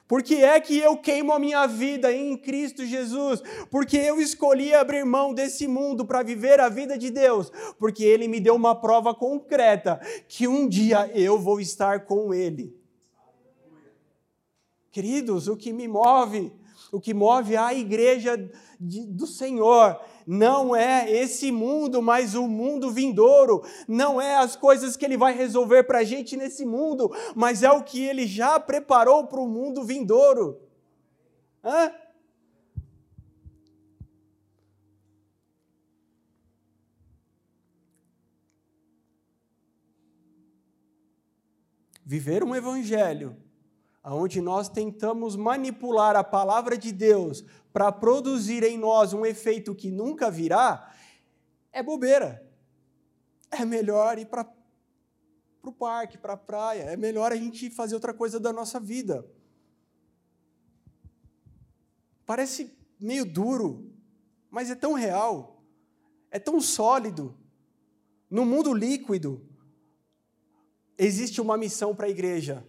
Speaker 1: Por que é que eu queimo a minha vida em Cristo Jesus? Porque eu escolhi abrir mão desse mundo para viver a vida de Deus. Porque Ele me deu uma prova concreta que um dia eu vou estar com Ele. Queridos, o que me move, o que move a igreja de, do Senhor não é esse mundo, mas o mundo vindouro. Não é as coisas que ele vai resolver para a gente nesse mundo, mas é o que ele já preparou para o mundo vindouro. Hã? Viver um evangelho onde nós tentamos manipular a palavra de Deus para produzir em nós um efeito que nunca virá, é bobeira. É melhor ir para o parque, para a praia, é melhor a gente fazer outra coisa da nossa vida. Parece meio duro, mas é tão real, é tão sólido. No mundo líquido, existe uma missão para a igreja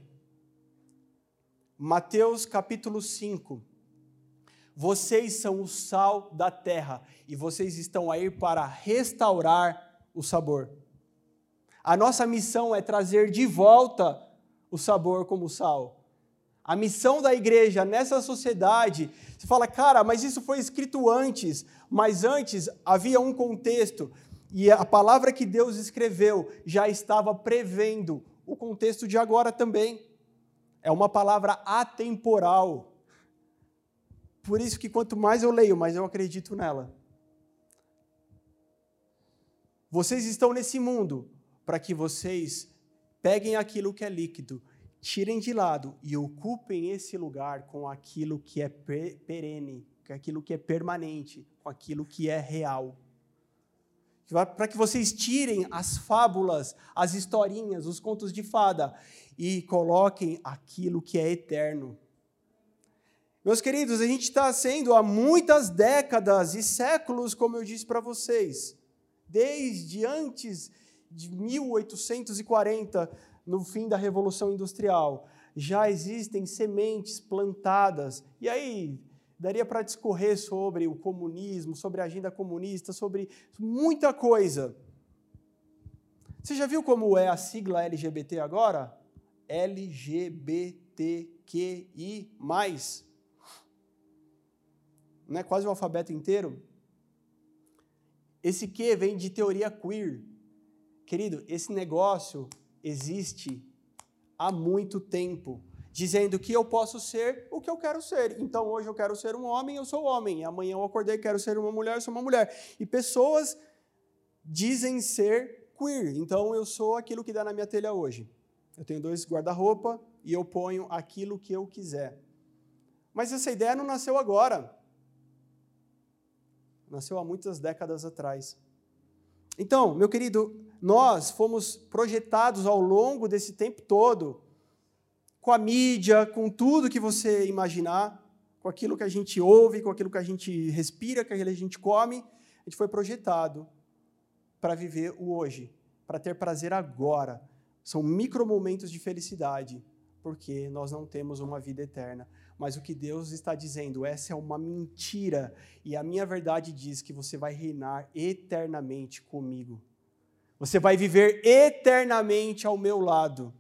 Speaker 1: Mateus capítulo 5. Vocês são o sal da terra e vocês estão aí para restaurar o sabor. A nossa missão é trazer de volta o sabor como sal. A missão da igreja nessa sociedade, você fala, cara, mas isso foi escrito antes, mas antes havia um contexto, e a palavra que Deus escreveu já estava prevendo o contexto de agora também. É uma palavra atemporal. Por isso que quanto mais eu leio, mais eu acredito nela. Vocês estão nesse mundo para que vocês peguem aquilo que é líquido, tirem de lado e ocupem esse lugar com aquilo que é perene, com aquilo que é permanente, com aquilo que é real. Para que vocês tirem as fábulas, as historinhas, os contos de fada e coloquem aquilo que é eterno. Meus queridos, a gente está sendo há muitas décadas e séculos, como eu disse para vocês, desde antes de 1840, no fim da Revolução Industrial, já existem sementes plantadas. E aí, daria para discorrer sobre o comunismo, sobre a agenda comunista, sobre muita coisa. Você já viu como é a sigla LGBT agora? LGBTQI. Não é quase o alfabeto inteiro? Esse Q vem de teoria queer. Querido, esse negócio existe há muito tempo, dizendo que eu posso ser o que eu quero ser. Então hoje eu quero ser um homem, eu sou homem. Amanhã eu acordei quero ser uma mulher, eu sou uma mulher. E pessoas dizem ser queer. Então eu sou aquilo que dá na minha telha hoje. Eu tenho dois guarda-roupa e eu ponho aquilo que eu quiser. Mas essa ideia não nasceu agora. Nasceu há muitas décadas atrás. Então, meu querido, nós fomos projetados ao longo desse tempo todo, com a mídia, com tudo que você imaginar, com aquilo que a gente ouve, com aquilo que a gente respira, com aquilo que a gente come, a gente foi projetado para viver o hoje, para ter prazer agora, são micromomentos de felicidade, porque nós não temos uma vida eterna. Mas o que Deus está dizendo, essa é uma mentira, e a minha verdade diz que você vai reinar eternamente comigo. Você vai viver eternamente ao meu lado.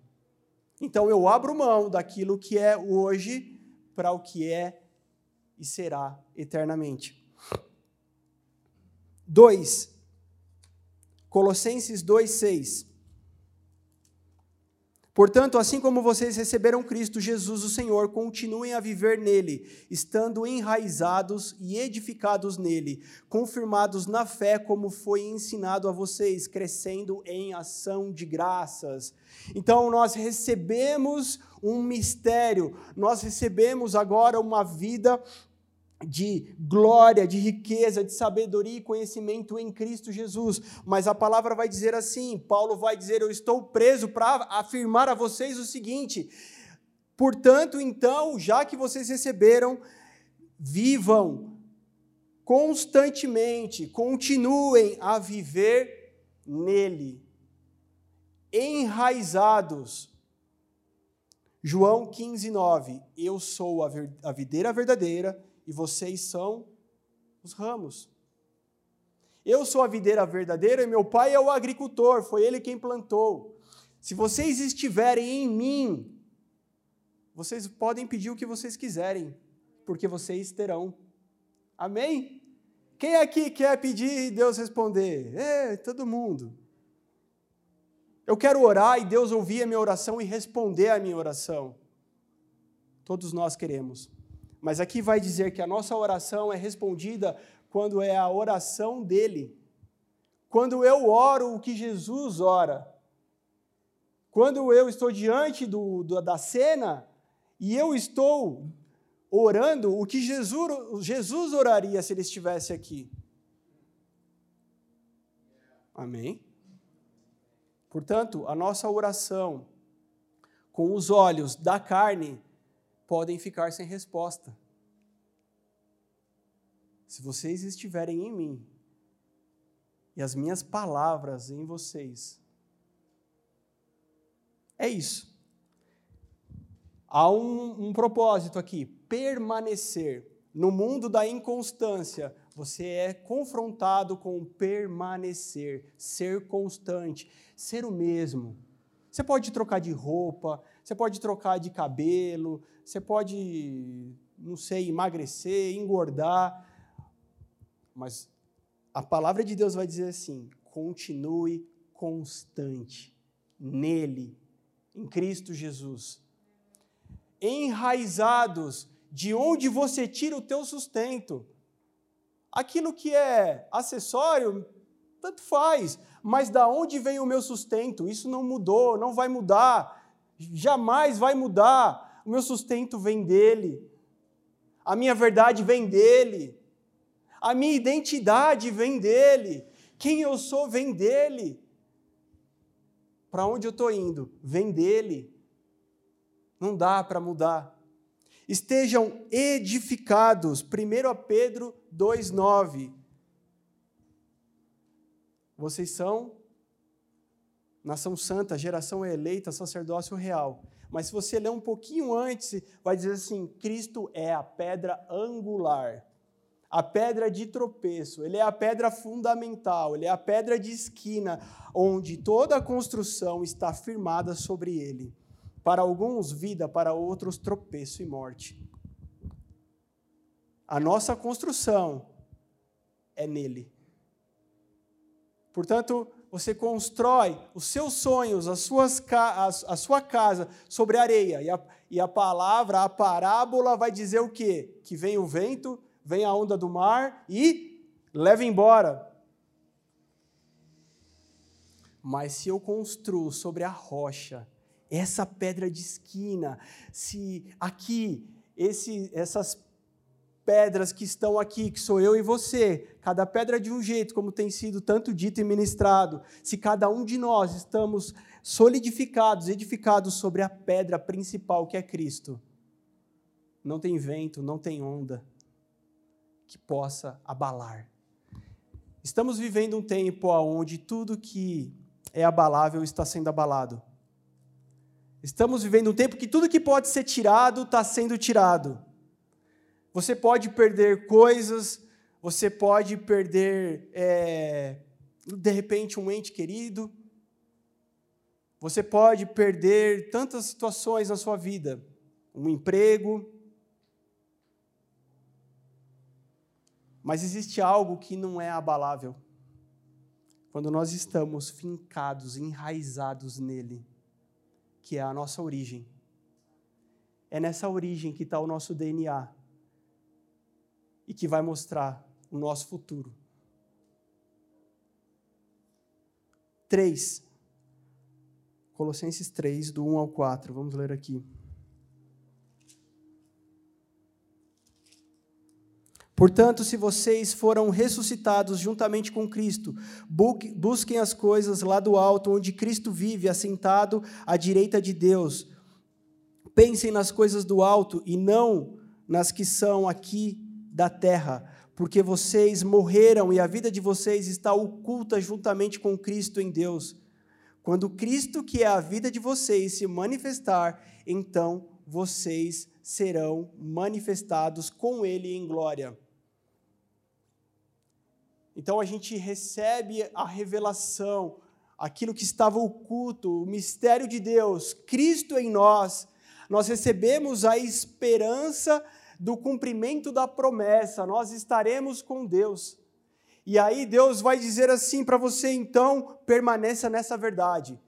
Speaker 1: Então eu abro mão daquilo que é hoje para o que é e será eternamente. 2. Colossenses 2:6 Portanto, assim como vocês receberam Cristo Jesus, o Senhor, continuem a viver nele, estando enraizados e edificados nele, confirmados na fé, como foi ensinado a vocês, crescendo em ação de graças. Então, nós recebemos um mistério, nós recebemos agora uma vida de glória, de riqueza, de sabedoria e conhecimento em Cristo Jesus. Mas a palavra vai dizer assim: Paulo vai dizer, Eu estou preso para afirmar a vocês o seguinte. Portanto, então, já que vocês receberam, vivam constantemente, continuem a viver nele, enraizados. João 15, 9. Eu sou a videira verdadeira e vocês são os ramos. Eu sou a videira verdadeira e meu pai é o agricultor, foi ele quem plantou. Se vocês estiverem em mim, vocês podem pedir o que vocês quiserem, porque vocês terão. Amém? Quem aqui quer pedir e Deus responder? É, todo mundo. Eu quero orar e Deus ouvir a minha oração e responder a minha oração. Todos nós queremos. Mas aqui vai dizer que a nossa oração é respondida quando é a oração dele. Quando eu oro o que Jesus ora. Quando eu estou diante do, do, da cena e eu estou orando o que Jesus, Jesus oraria se ele estivesse aqui. Amém? Portanto, a nossa oração com os olhos da carne podem ficar sem resposta. Se vocês estiverem em mim e as minhas palavras em vocês, é isso. Há um, um propósito aqui: permanecer. No mundo da inconstância, você é confrontado com permanecer, ser constante, ser o mesmo. Você pode trocar de roupa, você pode trocar de cabelo, você pode, não sei, emagrecer, engordar, mas a palavra de Deus vai dizer assim: continue constante nele, em Cristo Jesus. Enraizados, de onde você tira o teu sustento. Aquilo que é acessório, tanto faz, mas da onde vem o meu sustento? Isso não mudou, não vai mudar, jamais vai mudar. O meu sustento vem dele, a minha verdade vem dele, a minha identidade vem dele, quem eu sou vem dele. Para onde eu estou indo? Vem dele. Não dá para mudar. Estejam edificados. 1 Pedro 2,9. Vocês são nação santa, geração eleita, sacerdócio real. Mas se você ler um pouquinho antes, vai dizer assim: Cristo é a pedra angular, a pedra de tropeço, ele é a pedra fundamental, ele é a pedra de esquina, onde toda a construção está firmada sobre ele. Para alguns, vida, para outros, tropeço e morte. A nossa construção é nele. Portanto, você constrói os seus sonhos, as suas, a, sua casa sobre areia. E a, e a palavra, a parábola vai dizer o quê? Que vem o vento, vem a onda do mar e leva embora. Mas se eu construo sobre a rocha, essa pedra de esquina, se aqui, esse, essas pedras que estão aqui, que sou eu e você, cada pedra de um jeito, como tem sido tanto dito e ministrado, se cada um de nós estamos solidificados, edificados sobre a pedra principal que é Cristo, não tem vento, não tem onda que possa abalar. Estamos vivendo um tempo onde tudo que é abalável está sendo abalado. Estamos vivendo um tempo que tudo que pode ser tirado está sendo tirado. Você pode perder coisas, você pode perder, é, de repente, um ente querido, você pode perder tantas situações na sua vida, um emprego. Mas existe algo que não é abalável. Quando nós estamos fincados, enraizados nele, que é a nossa origem. É nessa origem que está o nosso DNA e que vai mostrar o nosso futuro. Três. Colossenses 3, do 1 ao 4. Vamos ler aqui. Portanto, se vocês foram ressuscitados juntamente com Cristo, busquem as coisas lá do alto, onde Cristo vive, assentado à direita de Deus. Pensem nas coisas do alto e não nas que são aqui da terra, porque vocês morreram e a vida de vocês está oculta juntamente com Cristo em Deus. Quando Cristo, que é a vida de vocês, se manifestar, então vocês serão manifestados com Ele em glória. Então a gente recebe a revelação, aquilo que estava oculto, o mistério de Deus, Cristo em nós. Nós recebemos a esperança do cumprimento da promessa, nós estaremos com Deus. E aí Deus vai dizer assim para você, então, permaneça nessa verdade.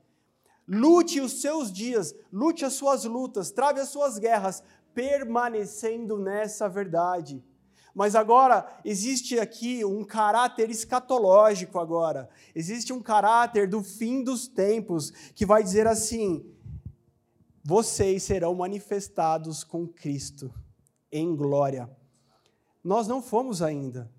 Speaker 1: Lute os seus dias, lute as suas lutas, trave as suas guerras, permanecendo nessa verdade. Mas agora existe aqui um caráter escatológico agora. Existe um caráter do fim dos tempos que vai dizer assim: vocês serão manifestados com Cristo em glória. Nós não fomos ainda.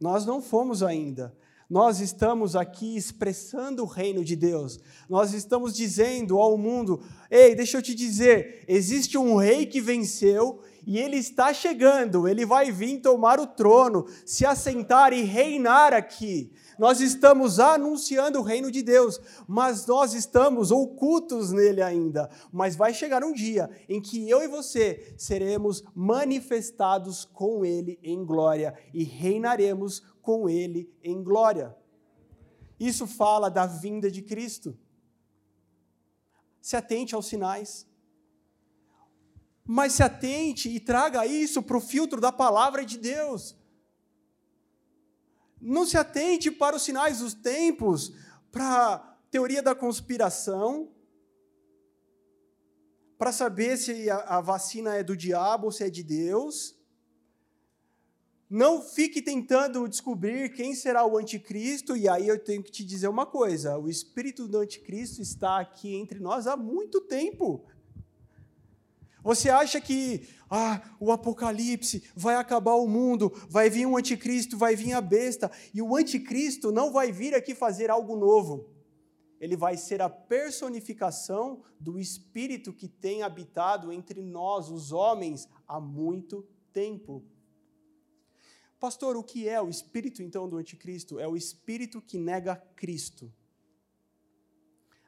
Speaker 1: Nós não fomos ainda. Nós estamos aqui expressando o reino de Deus. Nós estamos dizendo ao mundo: ei, deixa eu te dizer, existe um rei que venceu e ele está chegando, ele vai vir tomar o trono, se assentar e reinar aqui. Nós estamos anunciando o reino de Deus, mas nós estamos ocultos nele ainda. Mas vai chegar um dia em que eu e você seremos manifestados com ele em glória e reinaremos com ele em glória. Isso fala da vinda de Cristo. Se atente aos sinais. Mas se atente e traga isso para o filtro da palavra de Deus. Não se atente para os sinais dos tempos, para a teoria da conspiração, para saber se a, vacina é do diabo ou se é de Deus. Não fique tentando descobrir quem será o anticristo, e aí eu tenho que te dizer uma coisa: o espírito do anticristo está aqui entre nós há muito tempo. Você acha que ah, o apocalipse vai acabar o mundo, vai vir um anticristo, vai vir a besta, e o anticristo não vai vir aqui fazer algo novo. Ele vai ser a personificação do espírito que tem habitado entre nós, os homens, há muito tempo. Pastor, o que é o espírito então do anticristo? É o espírito que nega Cristo.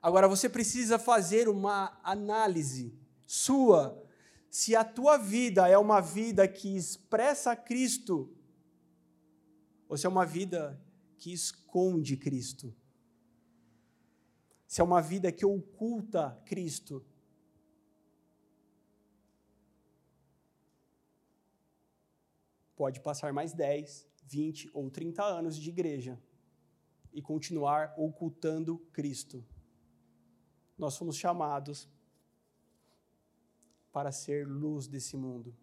Speaker 1: Agora você precisa fazer uma análise sua se a tua vida é uma vida que expressa Cristo, ou se é uma vida que esconde Cristo. Se é uma vida que oculta Cristo. Pode passar mais 10, 20 ou 30 anos de igreja e continuar ocultando Cristo. Nós fomos chamados para ser luz desse mundo.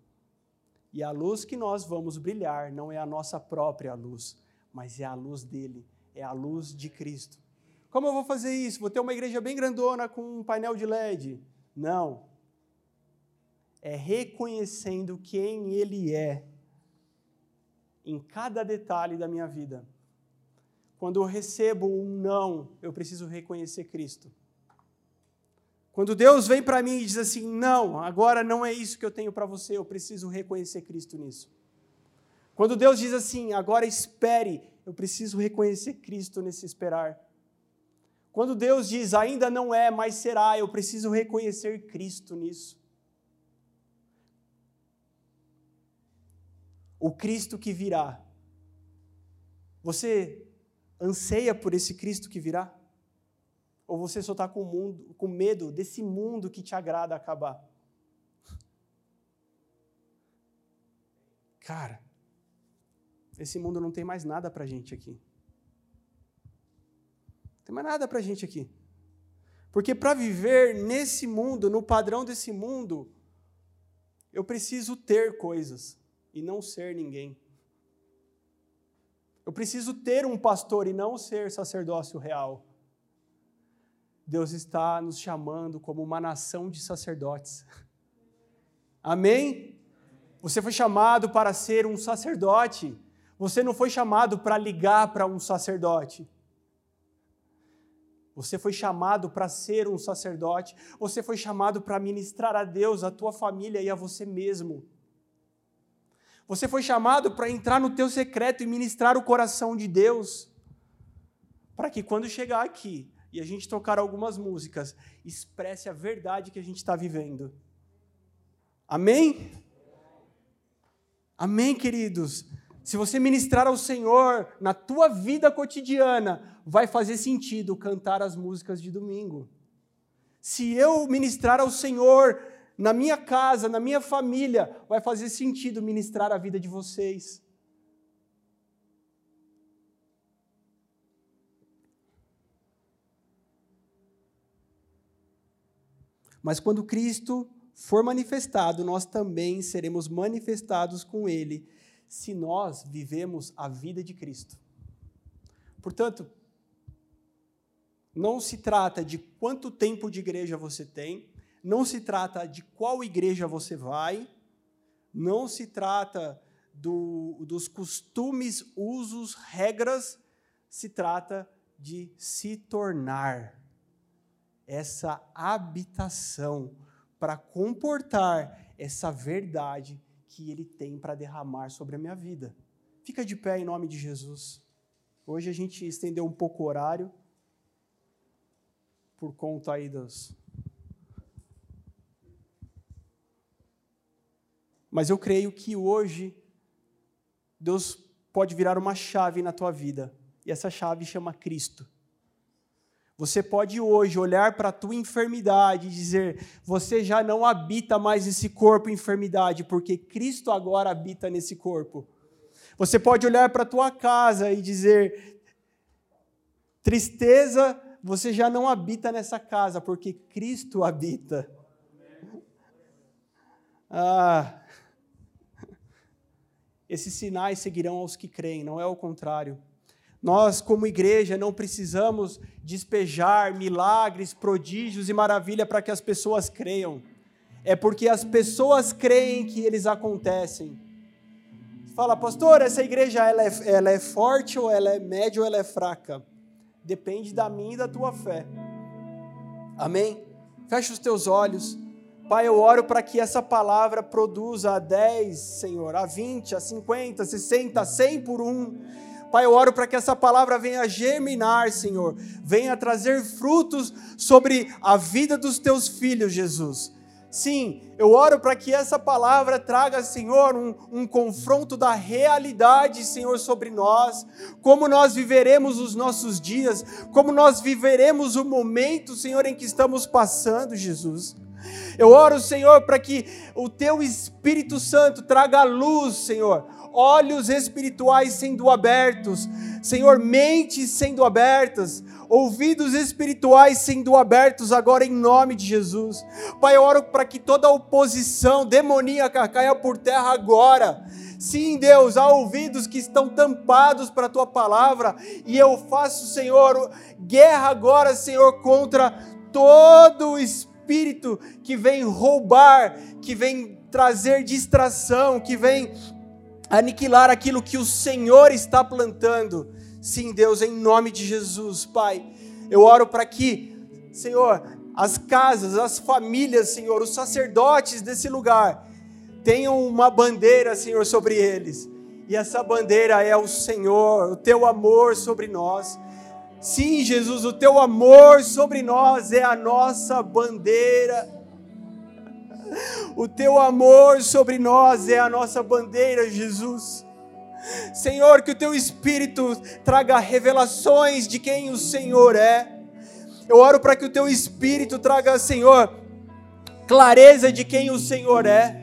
Speaker 1: E a luz que nós vamos brilhar não é a nossa própria luz, mas é a luz dele, é a luz de Cristo. Como eu vou fazer isso? Vou ter uma igreja bem grandona com um painel de LED? Não. É reconhecendo quem ele é em cada detalhe da minha vida. Quando eu recebo um não, eu preciso reconhecer Cristo. Quando Deus vem para mim e diz assim: não, agora não é isso que eu tenho para você, eu preciso reconhecer Cristo nisso. Quando Deus diz assim: agora espere, eu preciso reconhecer Cristo nesse esperar. Quando Deus diz ainda não é, mas será, eu preciso reconhecer Cristo nisso. O Cristo que virá. Você anseia por esse Cristo que virá? Ou você só está com, com medo desse mundo que te agrada acabar? Cara, esse mundo não tem mais nada para gente aqui. Não tem mais nada para gente aqui. Porque para viver nesse mundo, no padrão desse mundo, eu preciso ter coisas e não ser ninguém. Eu preciso ter um pastor e não ser sacerdócio real. Deus está nos chamando como uma nação de sacerdotes. Amém? Você foi chamado para ser um sacerdote. Você não foi chamado para ligar para um sacerdote. Você foi chamado para ser um sacerdote. Você foi chamado para ministrar a Deus, a tua família e a você mesmo. Você foi chamado para entrar no teu secreto e ministrar o coração de Deus. Para que quando chegar aqui, e a gente tocar algumas músicas, expresse a verdade que a gente está vivendo. Amém? Amém, queridos? Se você ministrar ao Senhor na tua vida cotidiana, vai fazer sentido cantar as músicas de domingo. Se eu ministrar ao Senhor na minha casa, na minha família, vai fazer sentido ministrar a vida de vocês. Mas quando Cristo for manifestado, nós também seremos manifestados com Ele, se nós vivemos a vida de Cristo. Portanto, não se trata de quanto tempo de igreja você tem, não se trata de qual igreja você vai, não se trata do, dos costumes, usos, regras, se trata de se tornar essa habitação para comportar essa verdade que Ele tem para derramar sobre a minha vida. Fica de pé em nome de Jesus. Hoje a gente estendeu um pouco o horário, por conta aí dos. Mas eu creio que hoje Deus pode virar uma chave na tua vida, e essa chave chama Cristo. Você pode hoje olhar para a tua enfermidade e dizer: você já não habita mais esse corpo enfermidade, porque Cristo agora habita nesse corpo. Você pode olhar para a tua casa e dizer: tristeza, você já não habita nessa casa, porque Cristo habita. Ah, esses sinais seguirão aos que creem, não é o contrário. Nós, como igreja, não precisamos despejar milagres, prodígios e maravilha para que as pessoas creiam. É porque as pessoas creem que eles acontecem. Fala, pastor, essa igreja ela é, ela é forte ou ela é média ou ela é fraca? Depende da minha e da tua fé. Amém? Fecha os teus olhos. Pai, eu oro para que essa palavra produza a 10, Senhor, a 20, a 50, a 60, a 100 por um Pai, eu oro para que essa palavra venha germinar, Senhor, venha trazer frutos sobre a vida dos teus filhos, Jesus. Sim, eu oro para que essa palavra traga, Senhor, um, um, confronto da realidade, Senhor, sobre nós, como nós viveremos os nossos dias, como nós viveremos o momento, Senhor, em que estamos passando, Jesus. Eu oro, Senhor, para que o Teu Espírito Santo traga luz, Senhor, olhos espirituais sendo abertos, Senhor, mentes sendo abertas, ouvidos espirituais sendo abertos agora em nome de Jesus. Pai, eu oro para que toda oposição demoníaca caia por terra agora. Sim, Deus, há ouvidos que estão tampados para a tua palavra, e eu faço, Senhor, guerra agora, Senhor, contra todo o espírito que vem roubar, que vem trazer distração, que vem aniquilar aquilo que o Senhor está plantando. Sim, Deus, em nome de Jesus, Pai, eu oro para que, Senhor, as casas, as famílias, Senhor, os sacerdotes desse lugar tenham uma bandeira, Senhor, sobre eles. E essa bandeira é o Senhor, o teu amor sobre nós. Sim, Jesus, o teu amor sobre nós é a nossa bandeira o teu amor sobre nós é a nossa bandeira, Jesus. Senhor, que o teu Espírito traga revelações de quem o Senhor é. Eu oro para que o teu Espírito traga, Senhor, clareza de quem o Senhor é.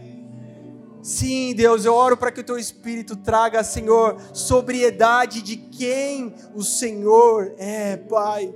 Speaker 1: Sim, Deus, eu oro para que o teu Espírito traga, Senhor, sobriedade de quem o Senhor é, Pai.